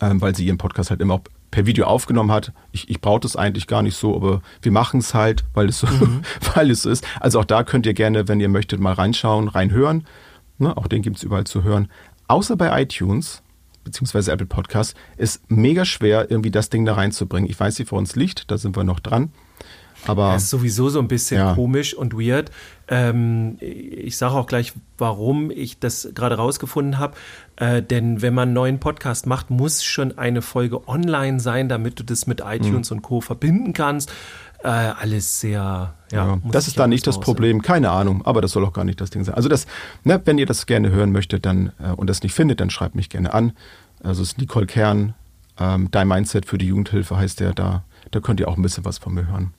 Speaker 4: ähm, weil sie ihren Podcast halt immer auch per Video aufgenommen hat. Ich, ich brauche das eigentlich gar nicht so, aber wir machen es halt, weil es, so, weil es so ist. Also auch da könnt ihr gerne, wenn ihr möchtet, mal reinschauen, reinhören. Ne, auch den gibt es überall zu hören. Außer bei iTunes, beziehungsweise Apple Podcast, ist mega schwer, irgendwie das Ding da reinzubringen. Ich weiß, wie vor uns liegt, da sind wir noch dran. Aber
Speaker 3: Das ist sowieso so ein bisschen
Speaker 4: Ja.
Speaker 3: komisch und weird. Ähm, ich sage auch gleich, warum ich das gerade rausgefunden habe. Äh, denn wenn man einen neuen Podcast macht, muss schon eine Folge online sein, damit du das mit iTunes und Co. verbinden kannst. Äh, alles sehr, ja.
Speaker 4: Ja, das ist da nicht das Problem, keine Ahnung, aber das soll auch gar nicht das Ding sein. Also das, ne, wenn ihr das gerne hören möchtet dann äh, und das nicht findet, dann schreibt mich gerne an. Also es ist Nicole Kern, ähm, Dein Mindset für die Jugendhilfe heißt der da. Da könnt ihr auch ein bisschen was von mir hören.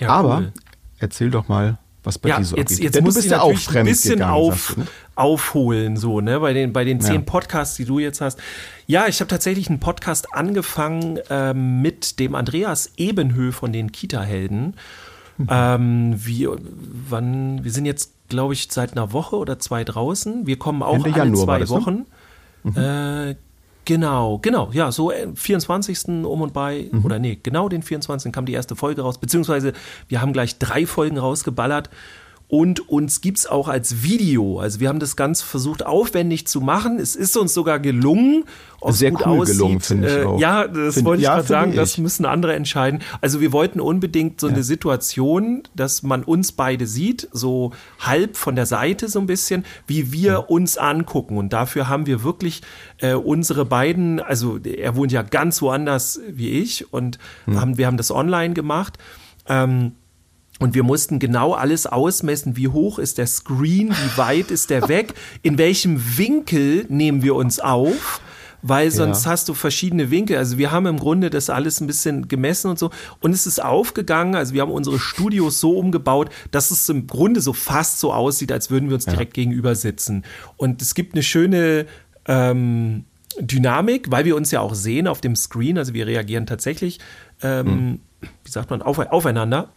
Speaker 3: Ja,
Speaker 4: aber
Speaker 3: cool.
Speaker 4: erzähl doch mal, was bei
Speaker 3: Ja,
Speaker 4: dir so
Speaker 3: jetzt,
Speaker 4: abgeht.
Speaker 3: jetzt
Speaker 4: Denn
Speaker 3: muss
Speaker 4: du bist
Speaker 3: ich
Speaker 4: ja auch
Speaker 3: ein bisschen
Speaker 4: gegangen,
Speaker 3: auf,
Speaker 4: du, ne?
Speaker 3: aufholen, so, ne, bei den, bei den
Speaker 4: Ja.
Speaker 3: zehn Podcasts, die du jetzt hast. Ja, ich habe tatsächlich einen Podcast angefangen ähm, mit dem Andreas Ebenhö von den Kita-Helden.
Speaker 4: Mhm.
Speaker 3: Ähm, wie, wann, wir sind jetzt, glaube ich, seit einer Woche oder zwei draußen. Wir kommen auch
Speaker 4: Ende
Speaker 3: alle
Speaker 4: Januar
Speaker 3: zwei
Speaker 4: das, ne?
Speaker 3: Wochen. Äh, genau, genau, ja, so äh, 24. um und bei,
Speaker 4: Mhm.
Speaker 3: oder nee, genau den 24. kam die erste Folge raus, beziehungsweise wir haben gleich drei Folgen rausgeballert. Und uns gibt's auch als Video. Also wir haben das ganz versucht aufwendig zu machen. Es ist uns sogar gelungen.
Speaker 4: Sehr
Speaker 3: gut
Speaker 4: cool
Speaker 3: aussieht,
Speaker 4: gelungen, finde ich
Speaker 3: äh,
Speaker 4: auch.
Speaker 3: Ja, das
Speaker 4: Find-
Speaker 3: wollte ich
Speaker 4: ja,
Speaker 3: gerade sagen.
Speaker 4: ich.
Speaker 3: Das müssen andere entscheiden. Also wir wollten unbedingt so
Speaker 4: Ja.
Speaker 3: eine Situation, dass man uns beide sieht, so halb von der Seite so ein bisschen, wie wir uns angucken. Und dafür haben wir wirklich äh, unsere beiden, also er wohnt ja ganz woanders wie ich und haben, wir haben das online gemacht. Ähm, und wir mussten genau alles ausmessen, wie hoch ist der Screen, wie weit ist der weg, in welchem Winkel nehmen wir uns auf, weil sonst
Speaker 4: Ja.
Speaker 3: hast du verschiedene Winkel. Also wir haben im Grunde das alles ein bisschen gemessen und so. Und es ist aufgegangen, also wir haben unsere Studios so umgebaut, dass es im Grunde so fast so aussieht, als würden wir uns direkt gegenüber sitzen. Und es gibt eine schöne ähm, Dynamik, weil wir uns ja auch sehen auf dem Screen, also wir reagieren tatsächlich, ähm, wie sagt man, auf, aufeinander.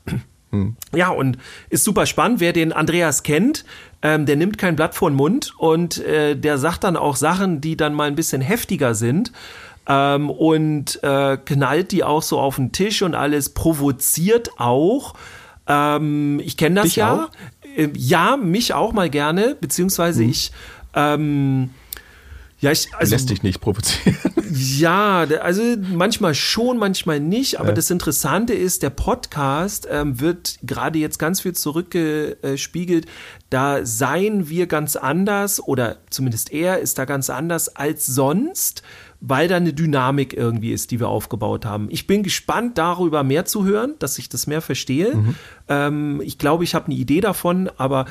Speaker 3: Ja, und ist super spannend. Wer den Andreas kennt, ähm, der nimmt kein Blatt vor den Mund und äh, der sagt dann auch Sachen, die dann mal ein bisschen heftiger sind. Ähm, und äh, knallt die auch so auf den Tisch und alles provoziert auch. Ähm, ich kenne das
Speaker 4: Dich
Speaker 3: ja.
Speaker 4: auch?
Speaker 3: Äh, ja, mich auch mal gerne, beziehungsweise ich. Ähm, ja, ich, also,
Speaker 4: Lässt dich nicht provozieren.
Speaker 3: ja, also manchmal schon, manchmal nicht. Aber
Speaker 4: Ja.
Speaker 3: das Interessante ist, der Podcast ähm, wird gerade jetzt ganz viel zurückgespiegelt. Da seien wir ganz anders oder zumindest er ist da ganz anders als sonst, weil da eine Dynamik irgendwie ist, die wir aufgebaut haben. Ich bin gespannt, darüber mehr zu hören, dass ich das mehr verstehe. Ähm, ich glaube, ich habe eine Idee davon, aber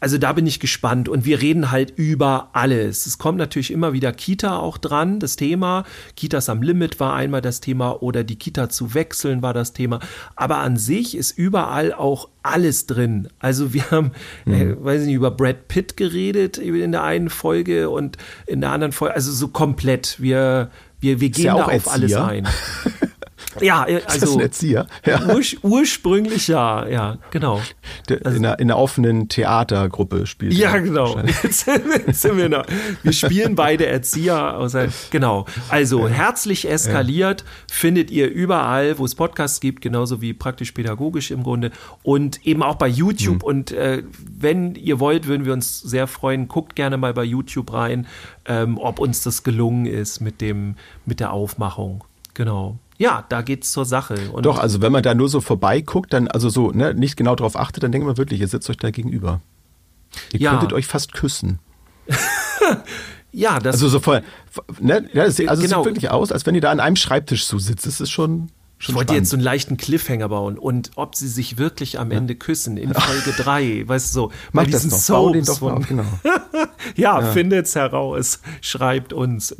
Speaker 3: also da bin ich gespannt und wir reden halt über alles. Es kommt natürlich immer wieder Kita auch dran, das Thema. Kitas am Limit war einmal das Thema oder die Kita zu wechseln war das Thema. Aber an sich ist überall auch alles drin. Also wir haben, mhm. äh, weiß nicht, über Brad Pitt geredet in der einen Folge und in der anderen Folge, also so komplett. Wir, wir, wir gehen ja da auf Erzieher. alles ein. Ja, also. Ist das
Speaker 4: ein Erzieher?
Speaker 3: Ja. Ur ursprünglich ja, ja, genau.
Speaker 4: Der, also, in, einer, in einer offenen Theatergruppe spielt
Speaker 3: Ja, genau. Jetzt, sind wir noch. Wir spielen beide Erzieher. Außer, genau. Also, herzlich eskaliert ja. findet ihr überall, wo es Podcasts gibt, genauso wie praktisch-pädagogisch im Grunde. Und eben auch bei YouTube. Hm. Und äh, wenn ihr wollt, würden wir uns sehr freuen. Guckt gerne mal bei YouTube rein, ähm, ob uns das gelungen ist mit, dem, mit der Aufmachung. Genau ja, da geht's zur Sache.
Speaker 4: Und Doch, also wenn man da nur so vorbeiguckt, dann also so ne, nicht genau darauf achtet, dann denkt man wirklich, ihr sitzt euch da gegenüber. Ihr ja. könntet euch fast küssen.
Speaker 3: ja, das
Speaker 4: also so voll, ne, ja, das, also genau. sieht wirklich aus, als wenn ihr da an einem Schreibtisch so sitzt. Das ist schon
Speaker 3: Schon ich wollte spannend. jetzt so einen leichten Cliffhanger bauen und ob sie sich wirklich am Ende küssen in Folge 3, weißt du so,
Speaker 4: bei Mach diesen das noch. Bau den doch
Speaker 3: mal, genau. ja, ja, findet's heraus, schreibt uns.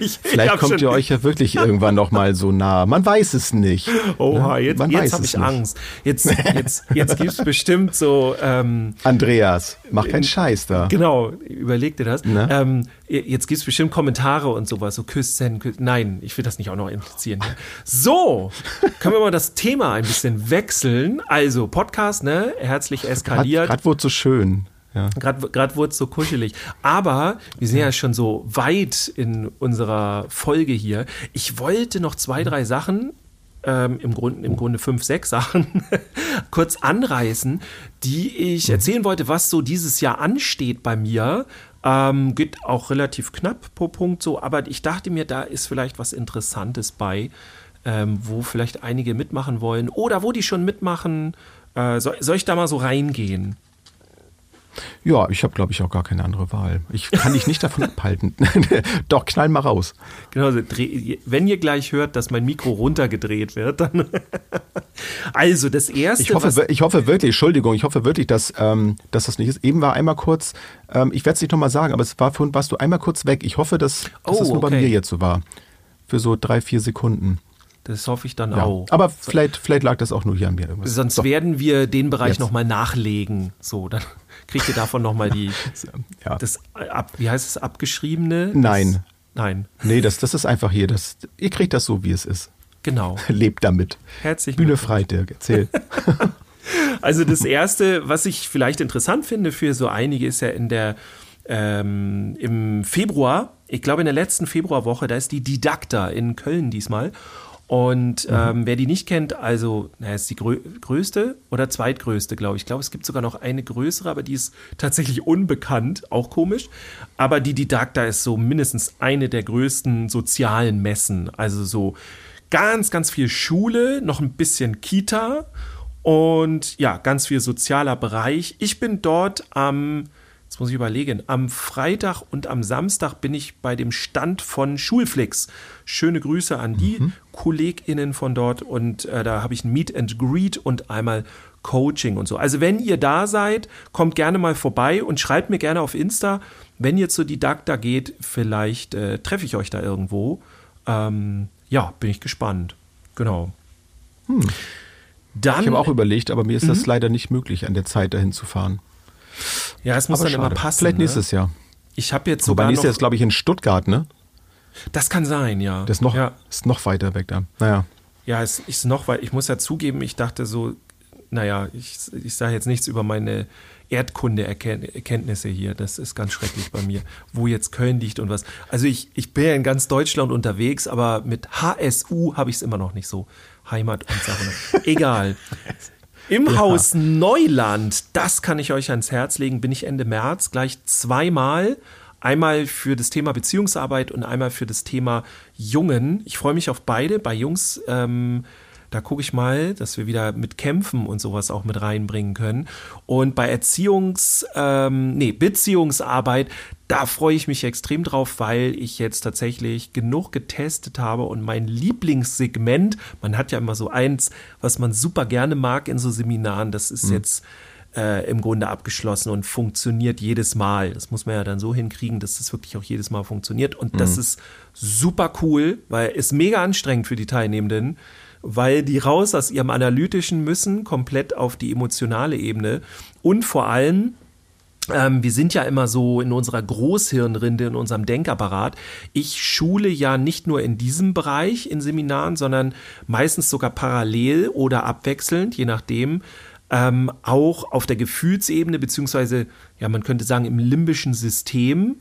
Speaker 4: Ich, Vielleicht ich kommt ihr euch ja wirklich irgendwann noch mal so nah. Man weiß es nicht.
Speaker 3: Oha, jetzt, jetzt habe ich nicht. Angst. Jetzt, jetzt, jetzt gibt es bestimmt so. Ähm,
Speaker 4: Andreas, mach keinen Scheiß da.
Speaker 3: Genau, überleg dir das. Ne? Ähm, jetzt gibt es bestimmt Kommentare und sowas, so Küssen, Küssen. Nein, ich will das nicht auch noch implizieren. So, können wir mal das Thema ein bisschen wechseln. Also, Podcast, ne? Herzlich eskaliert.
Speaker 4: Gerade wurde so schön. Ja.
Speaker 3: Gerade wurde es so kuschelig. Aber wir sind ja schon so weit in unserer Folge hier. Ich wollte noch zwei, drei Sachen, ähm, im, Grunde, im Grunde fünf, sechs Sachen, kurz anreißen, die ich mhm. erzählen wollte, was so dieses Jahr ansteht bei mir. Ähm, geht auch relativ knapp pro Punkt so, aber ich dachte mir, da ist vielleicht was Interessantes bei, ähm, wo vielleicht einige mitmachen wollen oder wo die schon mitmachen. Äh, soll, soll ich da mal so reingehen?
Speaker 4: Ja, ich habe, glaube ich, auch gar keine andere Wahl. Ich kann dich nicht davon abhalten. Doch, knall mal raus.
Speaker 3: Genau, wenn ihr gleich hört, dass mein Mikro runtergedreht wird, dann. also, das erste.
Speaker 4: Ich hoffe, ich hoffe wirklich, Entschuldigung, ich hoffe wirklich, dass, ähm, dass das nicht ist. Eben war einmal kurz, ähm, ich werde es nicht nochmal sagen, aber es war vorhin, warst du einmal kurz weg. Ich hoffe, dass, dass oh, das nur okay. bei mir jetzt so war. Für so drei, vier Sekunden.
Speaker 3: Das hoffe ich dann ja. auch.
Speaker 4: Aber vielleicht, vielleicht lag das auch nur hier an mir.
Speaker 3: Irgendwas. Sonst so. werden wir den Bereich nochmal nachlegen. So, dann kriegt ihr davon nochmal die, ja. das, ab, wie heißt es, abgeschriebene?
Speaker 4: Nein.
Speaker 3: Das, nein.
Speaker 4: Nee, das, das ist einfach hier. Das, ihr kriegt das so, wie es ist.
Speaker 3: Genau.
Speaker 4: Lebt damit.
Speaker 3: Herzlich
Speaker 4: Bühne frei, Dirk. Erzähl.
Speaker 3: also das Erste, was ich vielleicht interessant finde für so einige, ist ja in der ähm, im Februar, ich glaube in der letzten Februarwoche, da ist die Didakta in Köln diesmal. Und mhm. ähm, wer die nicht kennt, also, naja, ist die grö größte oder zweitgrößte, glaube ich. Ich glaube, es gibt sogar noch eine größere, aber die ist tatsächlich unbekannt, auch komisch. Aber die Didakta ist so mindestens eine der größten sozialen Messen. Also so ganz, ganz viel Schule, noch ein bisschen Kita und ja, ganz viel sozialer Bereich. Ich bin dort am Jetzt muss ich überlegen. Am Freitag und am Samstag bin ich bei dem Stand von Schulflix. Schöne Grüße an die mhm. KollegInnen von dort und äh, da habe ich ein Meet and Greet und einmal Coaching und so. Also wenn ihr da seid, kommt gerne mal vorbei und schreibt mir gerne auf Insta, wenn ihr zur Didakta geht, vielleicht äh, treffe ich euch da irgendwo. Ähm, ja, bin ich gespannt. Genau.
Speaker 4: Hm. Dann, ich habe auch überlegt, aber mir ist das mhm. leider nicht möglich, an der Zeit dahin zu fahren.
Speaker 3: Ja, es muss Aber dann schade. immer passen.
Speaker 4: Vielleicht ne? nächstes Jahr.
Speaker 3: Ich habe jetzt
Speaker 4: sogar Wobei nächstes Jahr ist, glaube ich, in Stuttgart, ne?
Speaker 3: Das kann sein, ja.
Speaker 4: Das ist noch,
Speaker 3: ja.
Speaker 4: ist noch weiter weg da. Naja.
Speaker 3: Ja, es ist noch weit. Ich muss ja zugeben, ich dachte so, naja, ich, ich sage jetzt nichts über meine Erdkunde-Erkenntnisse hier. Das ist ganz schrecklich bei mir, wo jetzt Köln liegt und was. Also ich, ich bin ja in ganz Deutschland unterwegs, aber mit HSU habe ich es immer noch nicht so. Heimat und Sachen. Egal. Im ja. Haus Neuland, das kann ich euch ans Herz legen, bin ich Ende März gleich zweimal. Einmal für das Thema Beziehungsarbeit und einmal für das Thema Jungen. Ich freue mich auf beide. Bei Jungs ähm, da gucke ich mal, dass wir wieder mit Kämpfen und sowas auch mit reinbringen können. Und bei Erziehungs, ähm, nee, Beziehungsarbeit, da freue ich mich extrem drauf, weil ich jetzt tatsächlich genug getestet habe und mein Lieblingssegment, man hat ja immer so eins, was man super gerne mag in so Seminaren, das ist mhm. jetzt äh, im Grunde abgeschlossen und funktioniert jedes Mal. Das muss man ja dann so hinkriegen, dass das wirklich auch jedes Mal funktioniert. Und mhm. das ist super cool, weil es mega anstrengend für die Teilnehmenden, weil die raus aus ihrem Analytischen müssen, komplett auf die emotionale Ebene. Und vor allem, ähm, wir sind ja immer so in unserer Großhirnrinde, in unserem Denkapparat. Ich schule ja nicht nur in diesem Bereich in Seminaren, sondern meistens sogar parallel oder abwechselnd, je nachdem, ähm, auch auf der Gefühlsebene, beziehungsweise, ja, man könnte sagen, im limbischen System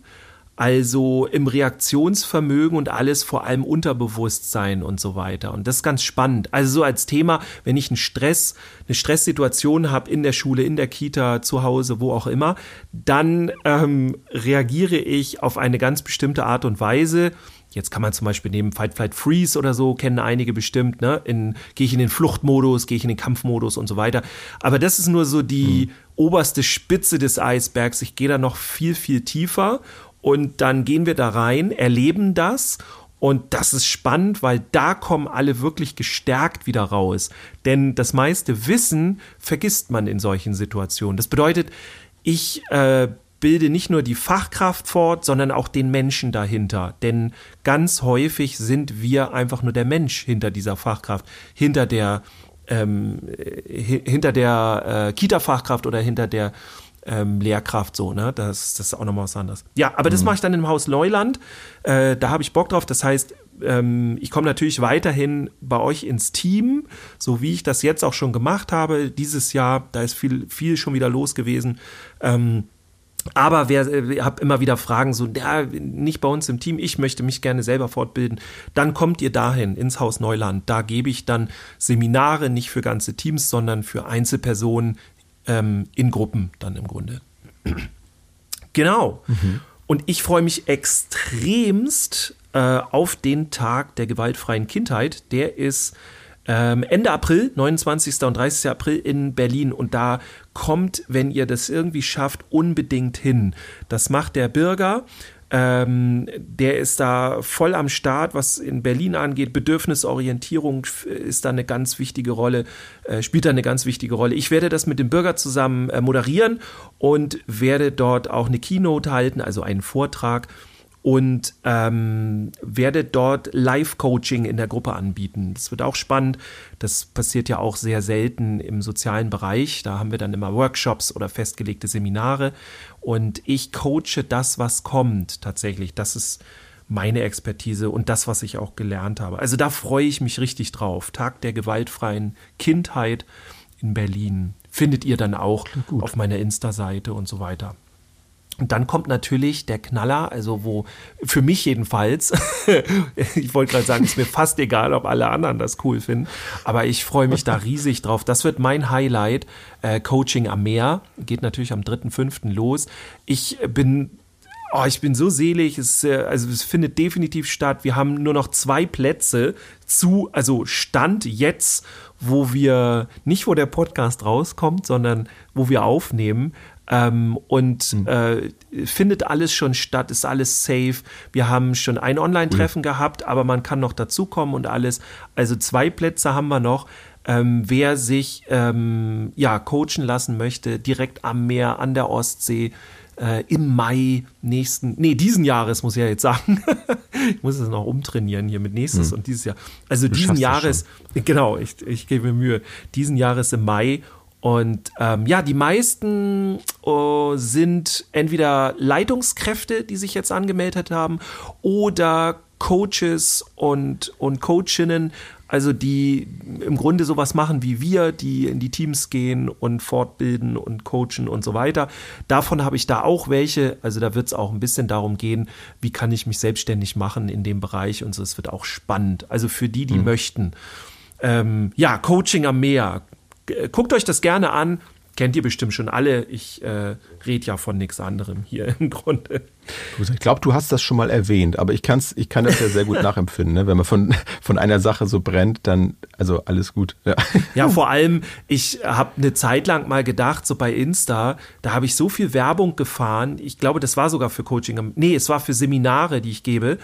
Speaker 3: also im Reaktionsvermögen und alles vor allem Unterbewusstsein und so weiter. Und das ist ganz spannend. Also so als Thema, wenn ich einen Stress, eine Stresssituation habe in der Schule, in der Kita, zu Hause, wo auch immer, dann ähm, reagiere ich auf eine ganz bestimmte Art und Weise. Jetzt kann man zum Beispiel nehmen Fight, Flight, Freeze oder so, kennen einige bestimmt. Ne? Gehe ich in den Fluchtmodus, gehe ich in den Kampfmodus und so weiter. Aber das ist nur so die hm. oberste Spitze des Eisbergs. Ich gehe da noch viel, viel tiefer und dann gehen wir da rein, erleben das und das ist spannend, weil da kommen alle wirklich gestärkt wieder raus. Denn das meiste Wissen vergisst man in solchen Situationen. Das bedeutet, ich äh, bilde nicht nur die Fachkraft fort, sondern auch den Menschen dahinter. Denn ganz häufig sind wir einfach nur der Mensch hinter dieser Fachkraft, hinter der, ähm, hinter der äh, Kita-Fachkraft oder hinter der ähm, Lehrkraft so, ne? Das, das ist auch nochmal was anderes. Ja, aber das mhm. mache ich dann im Haus Neuland. Äh, da habe ich Bock drauf. Das heißt, ähm, ich komme natürlich weiterhin bei euch ins Team, so wie ich das jetzt auch schon gemacht habe. Dieses Jahr, da ist viel, viel schon wieder los gewesen. Ähm, aber wer äh, habt immer wieder Fragen, so, ja, nicht bei uns im Team, ich möchte mich gerne selber fortbilden, dann kommt ihr dahin, ins Haus Neuland. Da gebe ich dann Seminare, nicht für ganze Teams, sondern für Einzelpersonen ähm, in Gruppen dann im Grunde. genau. Mhm. Und ich freue mich extremst äh, auf den Tag der gewaltfreien Kindheit. Der ist ähm, Ende April, 29. und 30. April in Berlin. Und da kommt, wenn ihr das irgendwie schafft, unbedingt hin. Das macht der Bürger ähm, der ist da voll am Start, was in Berlin angeht. Bedürfnisorientierung ist da eine ganz wichtige Rolle, äh, spielt da eine ganz wichtige Rolle. Ich werde das mit dem Bürger zusammen äh, moderieren und werde dort auch eine Keynote halten, also einen Vortrag und ähm, werde dort Live-Coaching in der Gruppe anbieten. Das wird auch spannend. Das passiert ja auch sehr selten im sozialen Bereich. Da haben wir dann immer Workshops oder festgelegte Seminare. Und ich coache das, was kommt tatsächlich. Das ist meine Expertise und das, was ich auch gelernt habe. Also da freue ich mich richtig drauf. Tag der gewaltfreien Kindheit in Berlin. Findet ihr dann auch auf meiner Insta-Seite und so weiter. Und dann kommt natürlich der Knaller, also wo für mich jedenfalls, ich wollte gerade sagen, ist mir fast egal, ob alle anderen das cool finden, aber ich freue mich da riesig drauf. Das wird mein Highlight. Äh, Coaching am Meer geht natürlich am 3.5. los. Ich bin Oh, ich bin so selig. Es, äh, also es findet definitiv statt. Wir haben nur noch zwei Plätze zu, also Stand jetzt, wo wir nicht, wo der Podcast rauskommt, sondern wo wir aufnehmen, ähm, und mhm. äh, findet alles schon statt, ist alles safe. Wir haben schon ein Online-Treffen mhm. gehabt, aber man kann noch dazukommen und alles. Also zwei Plätze haben wir noch. Ähm, wer sich ähm, ja coachen lassen möchte, direkt am Meer, an der Ostsee, äh, im Mai nächsten, nee, diesen Jahres muss ich ja jetzt sagen. ich muss es noch umtrainieren hier mit nächstes hm. und dieses Jahr. Also du diesen Jahres, genau, ich, ich gebe mir Mühe, diesen Jahres im Mai und ähm, ja, die meisten oh, sind entweder Leitungskräfte, die sich jetzt angemeldet haben, oder Coaches und, und Coachinnen, also die im Grunde sowas machen wie wir, die in die Teams gehen und fortbilden und coachen und so weiter. Davon habe ich da auch welche. Also da wird es auch ein bisschen darum gehen, wie kann ich mich selbstständig machen in dem Bereich und so. Es wird auch spannend. Also für die, die mhm. möchten. Ähm, ja, Coaching am Meer, guckt euch das gerne an. Kennt ihr bestimmt schon alle. Ich äh, rede ja von nichts anderem hier im Grunde.
Speaker 4: Ich glaube, du hast das schon mal erwähnt, aber ich, kann's, ich kann das ja sehr gut nachempfinden. Ne? Wenn man von, von einer Sache so brennt, dann, also alles gut.
Speaker 3: Ja, ja vor allem, ich habe eine Zeit lang mal gedacht, so bei Insta, da habe ich so viel Werbung gefahren. Ich glaube, das war sogar für Coaching. Nee, es war für Seminare, die ich gebe.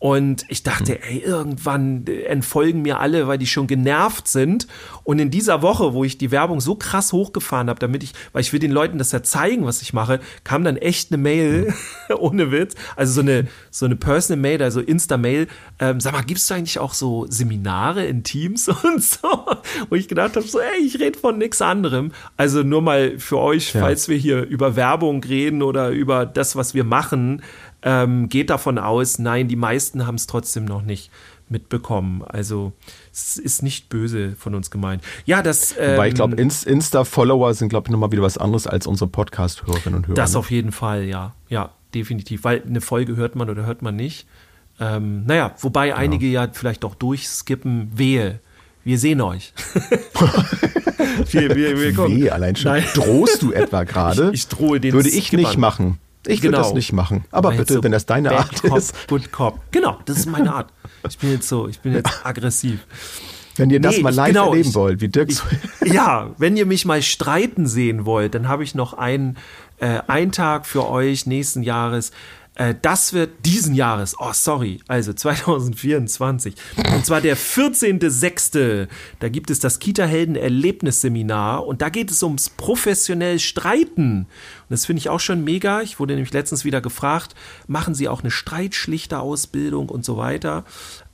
Speaker 3: Und ich dachte,
Speaker 4: Hm.
Speaker 3: ey, irgendwann entfolgen mir alle, weil die schon genervt sind. Und in dieser Woche, wo ich die Werbung so krass hochgefahren habe, damit ich, weil ich will den Leuten das ja zeigen, was ich mache, kam dann echt eine Mail, ohne Witz, also so eine, so eine Personal Mail, also Insta-Mail, ähm, sag mal, gibst du eigentlich auch so Seminare in Teams und so? Wo ich gedacht habe, so, ey, ich rede von nichts anderem. Also nur mal für euch,
Speaker 4: Ja.
Speaker 3: falls wir hier über Werbung reden oder über das, was wir machen, ähm, geht davon aus, nein, die meisten haben es trotzdem noch nicht mitbekommen. Also es ist nicht böse von uns gemeint. Ja, das. Ähm,
Speaker 4: Weil ich glaube, Insta-Follower sind, glaube ich, nochmal wieder was anderes als unsere Podcast-Hörerinnen und Hörer.
Speaker 3: Das
Speaker 4: ne?
Speaker 3: auf jeden Fall, ja. Ja, definitiv. Weil eine Folge hört man oder hört man nicht. Ähm, naja, wobei einige ja vielleicht auch durchskippen. Wehe. Wir sehen euch. wir, wir, wir.
Speaker 4: Weh, allein schon.
Speaker 3: Nein.
Speaker 4: Drohst du etwa gerade?
Speaker 3: Ich- ich drohe den
Speaker 4: Würde ich
Speaker 3: Skippern.
Speaker 4: nicht machen. Ich würde
Speaker 3: Genau.
Speaker 4: das nicht machen. Aber
Speaker 3: jetzt
Speaker 4: bitte,
Speaker 3: so
Speaker 4: wenn das deine
Speaker 3: Bad
Speaker 4: Art
Speaker 3: Cop,
Speaker 4: ist,
Speaker 3: Good Cop. Genau, das ist meine Art. Ich bin jetzt so, ich bin jetzt aggressiv.
Speaker 4: wenn ihr das
Speaker 3: Nee,
Speaker 4: mal
Speaker 3: ich-
Speaker 4: live
Speaker 3: genau,
Speaker 4: erleben
Speaker 3: ich-
Speaker 4: wollt, wie Dirk
Speaker 3: Ich,
Speaker 4: so
Speaker 3: ja, wenn ihr mich mal streiten sehen wollt, dann habe ich noch einen, äh, einen Tag für euch nächsten Jahres. Äh, das wird diesen Jahres, oh sorry, also 2024. Und zwar der 14.06. Da gibt es das Kita-Helden-Erlebnisseminar und da geht es ums professionell Streiten. Und das finde ich auch schon mega. Ich wurde nämlich letztens wieder gefragt, machen Sie auch eine Streitschlichter-Ausbildung und so weiter.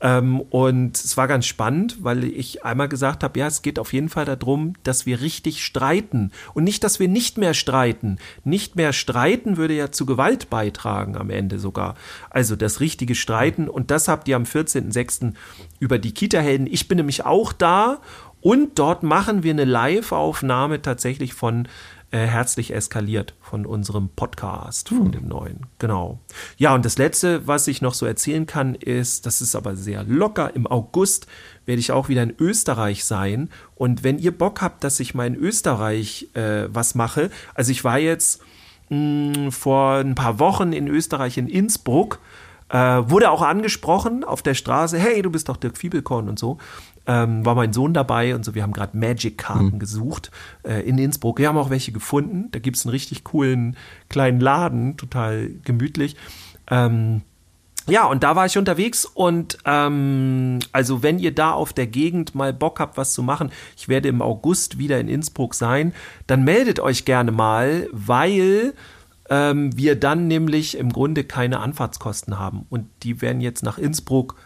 Speaker 3: Ähm, und es war ganz spannend, weil ich einmal gesagt habe, ja, es geht auf jeden Fall darum, dass wir richtig streiten und nicht, dass wir nicht mehr streiten. Nicht mehr streiten würde ja zu Gewalt beitragen am Ende sogar. Also das richtige Streiten und das habt ihr am 14.06. über die Kita-Helden. Ich bin nämlich auch da und dort machen wir eine Live-Aufnahme tatsächlich von äh, Herzlich eskaliert von unserem Podcast, von dem neuen. Genau. Ja, und das Letzte, was ich noch so erzählen kann, ist, das ist aber sehr locker. Im August werde ich auch wieder in Österreich sein. Und wenn ihr Bock habt, dass ich mal in Österreich äh, was mache, also ich war jetzt mh, vor ein paar Wochen in Österreich, in Innsbruck, äh, wurde auch angesprochen auf der Straße, hey, du bist doch Dirk Fiebelkorn und so. Ähm, war mein Sohn dabei und so. Wir haben gerade Magic-Karten gesucht äh, in Innsbruck. Wir haben auch welche gefunden. Da gibt es einen richtig coolen kleinen Laden, total gemütlich. Ähm, ja, und da war ich unterwegs und ähm, also wenn ihr da auf der Gegend mal Bock habt, was zu machen, ich werde im August wieder in Innsbruck sein, dann meldet euch gerne mal, weil ähm, wir dann nämlich im Grunde keine Anfahrtskosten haben und die werden jetzt nach Innsbruck,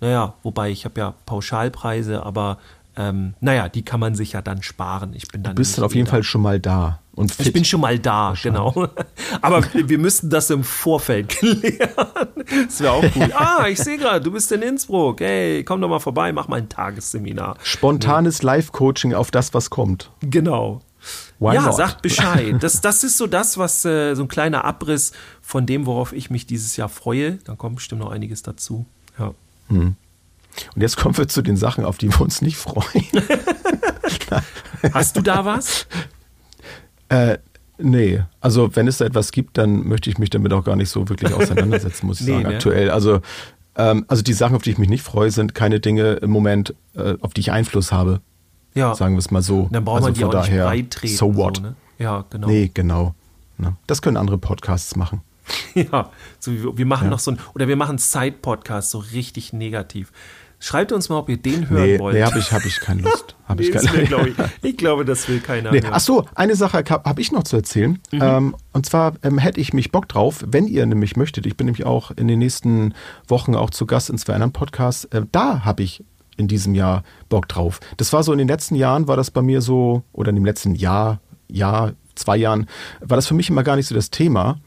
Speaker 3: naja, wobei ich habe ja Pauschalpreise, aber ähm, naja, die kann man sich ja dann sparen. Ich bin dann
Speaker 4: bist
Speaker 3: nicht
Speaker 4: dann auf jeden
Speaker 3: wieder-
Speaker 4: Fall schon mal da. Und fit.
Speaker 3: ich bin schon mal da, genau. Aber wir müssten das im Vorfeld klären. Das wäre auch cool. Ah, ich sehe gerade, du bist in Innsbruck. Hey, komm doch mal vorbei, mach mal ein Tagesseminar.
Speaker 4: Spontanes Live-Coaching auf das, was kommt.
Speaker 3: Genau.
Speaker 4: Why
Speaker 3: ja,
Speaker 4: not?
Speaker 3: sagt Bescheid. Das, das ist so das, was äh, so ein kleiner Abriss von dem, worauf ich mich dieses Jahr freue. Dann kommt bestimmt noch einiges dazu. Ja.
Speaker 4: Und jetzt kommen wir zu den Sachen, auf die wir uns nicht freuen.
Speaker 3: Hast du da was?
Speaker 4: Äh, nee, also wenn es da etwas gibt, dann möchte ich mich damit auch gar nicht so wirklich auseinandersetzen, muss ich
Speaker 3: Nee,
Speaker 4: sagen,
Speaker 3: ne?
Speaker 4: aktuell. Also, ähm, also die Sachen, auf die ich mich nicht freue, sind keine Dinge im Moment, äh, auf die ich Einfluss habe.
Speaker 3: Ja.
Speaker 4: Sagen wir es mal so.
Speaker 3: Dann braucht
Speaker 4: also
Speaker 3: man die
Speaker 4: von
Speaker 3: auch nicht
Speaker 4: daher,
Speaker 3: breit treten.
Speaker 4: So what?
Speaker 3: ne? Ja, genau.
Speaker 4: Nee, genau. Ne? Das können andere Podcasts machen.
Speaker 3: Ja, so wir, machen
Speaker 4: Ja.
Speaker 3: noch so ein, oder wir machen Side-Podcast, so richtig negativ. Schreibt uns mal, ob ihr den hören
Speaker 4: Nee,
Speaker 3: wollt.
Speaker 4: nee habe ich, hab ich keine Lust. Hab
Speaker 3: Nee,
Speaker 4: ich keine
Speaker 3: will, glaub ich, ich glaube, das will keiner
Speaker 4: Nee.
Speaker 3: hören.
Speaker 4: Ach so, eine Sache habe hab ich noch zu erzählen.
Speaker 3: Mhm.
Speaker 4: Ähm, und zwar ähm, hätte ich mich Bock drauf, wenn ihr nämlich möchtet. Ich bin nämlich auch in den nächsten Wochen auch zu Gast in zwei anderen Podcasts. Äh, da habe ich in diesem Jahr Bock drauf. Das war so in den letzten Jahren, war das bei mir so, oder in dem letzten Jahr, Jahr, zwei Jahren, war das für mich immer gar nicht so das Thema.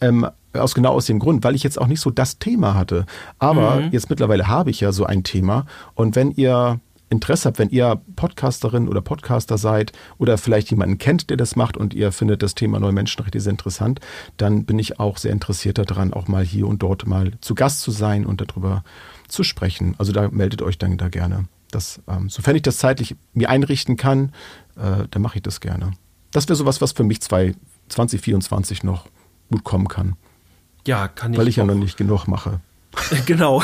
Speaker 4: Ähm, aus genau aus dem Grund, weil ich jetzt auch nicht so das Thema hatte. Aber jetzt mittlerweile habe ich ja so ein Thema. Und wenn ihr Interesse habt, wenn ihr Podcasterin oder Podcaster seid oder vielleicht jemanden kennt, der das macht und ihr findet das Thema neue Menschenrechte sehr interessant, dann bin ich auch sehr interessiert daran, auch mal hier und dort mal zu Gast zu sein und darüber zu sprechen. Also da meldet euch dann da gerne. Das, ähm, sofern ich das zeitlich mir einrichten kann, äh, dann mache ich das gerne. Das wäre sowas, was für mich zwei, 2024 noch gut kommen kann,
Speaker 3: ja, kann ich.
Speaker 4: weil ich ja noch nicht genug mache.
Speaker 3: Genau,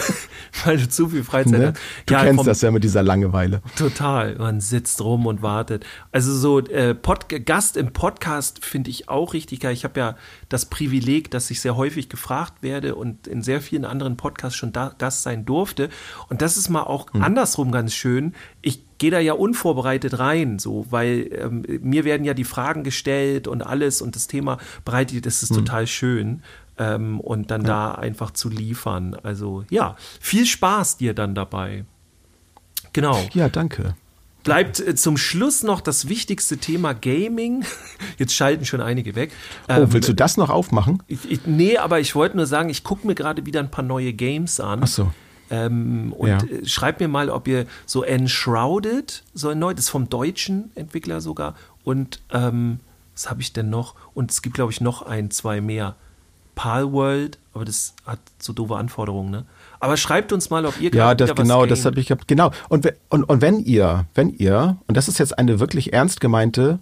Speaker 3: weil du zu viel Freizeit
Speaker 4: Ne?
Speaker 3: hast.
Speaker 4: Du
Speaker 3: Ja,
Speaker 4: kennst
Speaker 3: vom-
Speaker 4: das ja mit dieser Langeweile.
Speaker 3: Total. Man sitzt rum und wartet. Also so äh, Pod Gast im Podcast finde ich auch richtig geil. Ich habe ja das Privileg, dass ich sehr häufig gefragt werde und in sehr vielen anderen Podcasts schon da Gast sein durfte. Und das ist mal auch andersrum ganz schön. Ich gehe da ja unvorbereitet rein, so, weil ähm, mir werden ja die Fragen gestellt und alles und das Thema breitet, das ist total schön. Ähm, und dann da einfach zu liefern. Also ja, viel Spaß dir dann dabei. Genau.
Speaker 4: Ja, danke.
Speaker 3: Bleibt äh, zum Schluss noch das wichtigste Thema Gaming. Jetzt schalten schon einige weg.
Speaker 4: Oh,
Speaker 3: Ähm,
Speaker 4: willst du das noch aufmachen?
Speaker 3: ich, ich, nee, aber ich wollte nur sagen, ich gucke mir gerade wieder ein paar neue Games an.
Speaker 4: Ach so.
Speaker 3: Ähm, und
Speaker 4: Ja.
Speaker 3: äh, schreibt mir mal, ob ihr so Enshrouded, so ein neu, das ist vom deutschen Entwickler sogar. Und ähm, was habe ich denn noch? Und es gibt, glaube ich, noch ein, zwei mehr. Palworld, aber das hat so doofe Anforderungen, ne? Aber schreibt uns mal, ob ihr
Speaker 4: Ja, das genau, das habe ich. Genau. Und, und, und wenn ihr, wenn ihr, und das ist jetzt eine wirklich ernst gemeinte,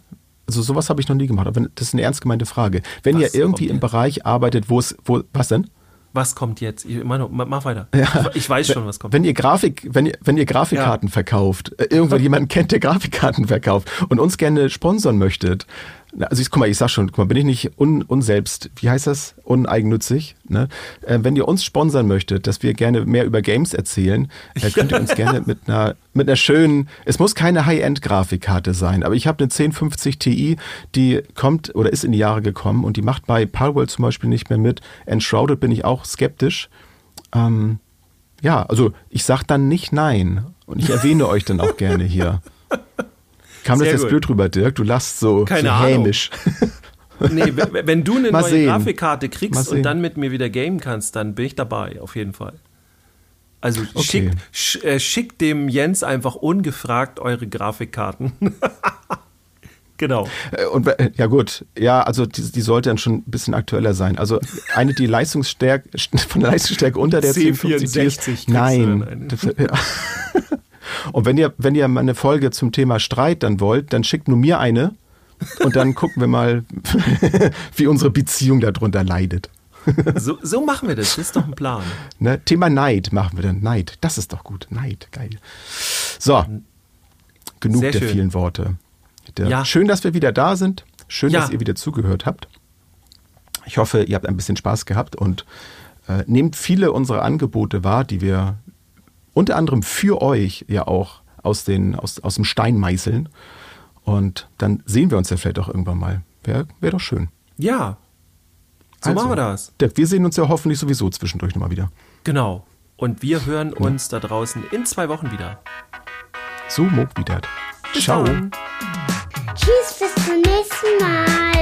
Speaker 4: also sowas habe ich noch nie gemacht, aber das ist eine ernst gemeinte Frage. Wenn
Speaker 3: Was
Speaker 4: ihr irgendwie im? Bereich arbeitet, wo es, wo, was denn?
Speaker 3: Was kommt jetzt? Ich, mach, mach weiter. Ich, ich weiß schon, was kommt.
Speaker 4: Wenn ihr Grafik, wenn ihr, wenn ihr Grafikkarten verkauft, äh, irgendwann jemanden kennt, der Grafikkarten verkauft und uns gerne sponsern möchtet, also ich, guck mal, ich sag schon, guck mal, bin ich nicht un, unselbst, wie heißt das, uneigennützig, ne? Äh, wenn ihr uns sponsern möchtet, dass wir gerne mehr über Games erzählen, äh, könnt ihr uns gerne mit einer, mit einer schönen, es muss keine High-End-Grafikkarte sein, aber ich habe eine 1050 Ti, die kommt oder ist in die Jahre gekommen und die macht bei Palworld zum Beispiel nicht mehr mit. Enshrouded bin ich auch skeptisch. Ähm, ja, also ich sag dann nicht nein. Und ich erwähne euch dann auch gerne hier. Kam das
Speaker 3: Sehr
Speaker 4: jetzt
Speaker 3: gut.
Speaker 4: blöd rüber, Dirk? Du lachst so,
Speaker 3: Keine
Speaker 4: so
Speaker 3: Ahnung.
Speaker 4: hämisch.
Speaker 3: Nee, wenn du eine
Speaker 4: Mal
Speaker 3: neue
Speaker 4: sehen.
Speaker 3: Grafikkarte kriegst und dann mit mir wieder gamen kannst, dann bin ich dabei, auf jeden Fall. Also
Speaker 4: Okay.
Speaker 3: schickt, sch, äh, schickt dem Jens einfach ungefragt eure Grafikkarten. genau.
Speaker 4: Äh, Und äh, ja gut, ja, also die, die sollte dann schon ein bisschen aktueller sein. Also eine, die Leistungsstärke von der Leistungsstärke unter der
Speaker 3: C64
Speaker 4: 1050
Speaker 3: kriegst
Speaker 4: ist. Nein. Und wenn ihr, wenn ihr mal eine Folge zum Thema Streit dann wollt, dann schickt nur mir eine und dann gucken wir mal, wie unsere Beziehung darunter leidet.
Speaker 3: So, so machen wir das. Das ist doch ein Plan.
Speaker 4: Ne? Thema Neid machen wir dann. Neid, das ist doch gut. Neid, geil. So, genug
Speaker 3: Sehr
Speaker 4: der
Speaker 3: schön.
Speaker 4: vielen Worte. Der,
Speaker 3: Ja.
Speaker 4: Schön, dass wir wieder da sind. Schön,
Speaker 3: Ja.
Speaker 4: dass ihr wieder zugehört habt. Ich hoffe, ihr habt ein bisschen Spaß gehabt und äh, nehmt viele unserer Angebote wahr, die wir unter anderem für euch ja auch aus, den, aus, aus dem Stein meißeln. Und dann sehen wir uns ja vielleicht auch irgendwann mal. Wäre wär doch schön.
Speaker 3: Ja. So
Speaker 4: Also,
Speaker 3: machen wir das.
Speaker 4: Dirk, wir sehen uns ja hoffentlich sowieso zwischendurch nochmal wieder.
Speaker 3: Genau. Und wir hören uns da draußen in zwei Wochen wieder.
Speaker 4: So, Mog wieder. Ciao.
Speaker 3: dann.
Speaker 2: Tschüss, bis zum nächsten Mal.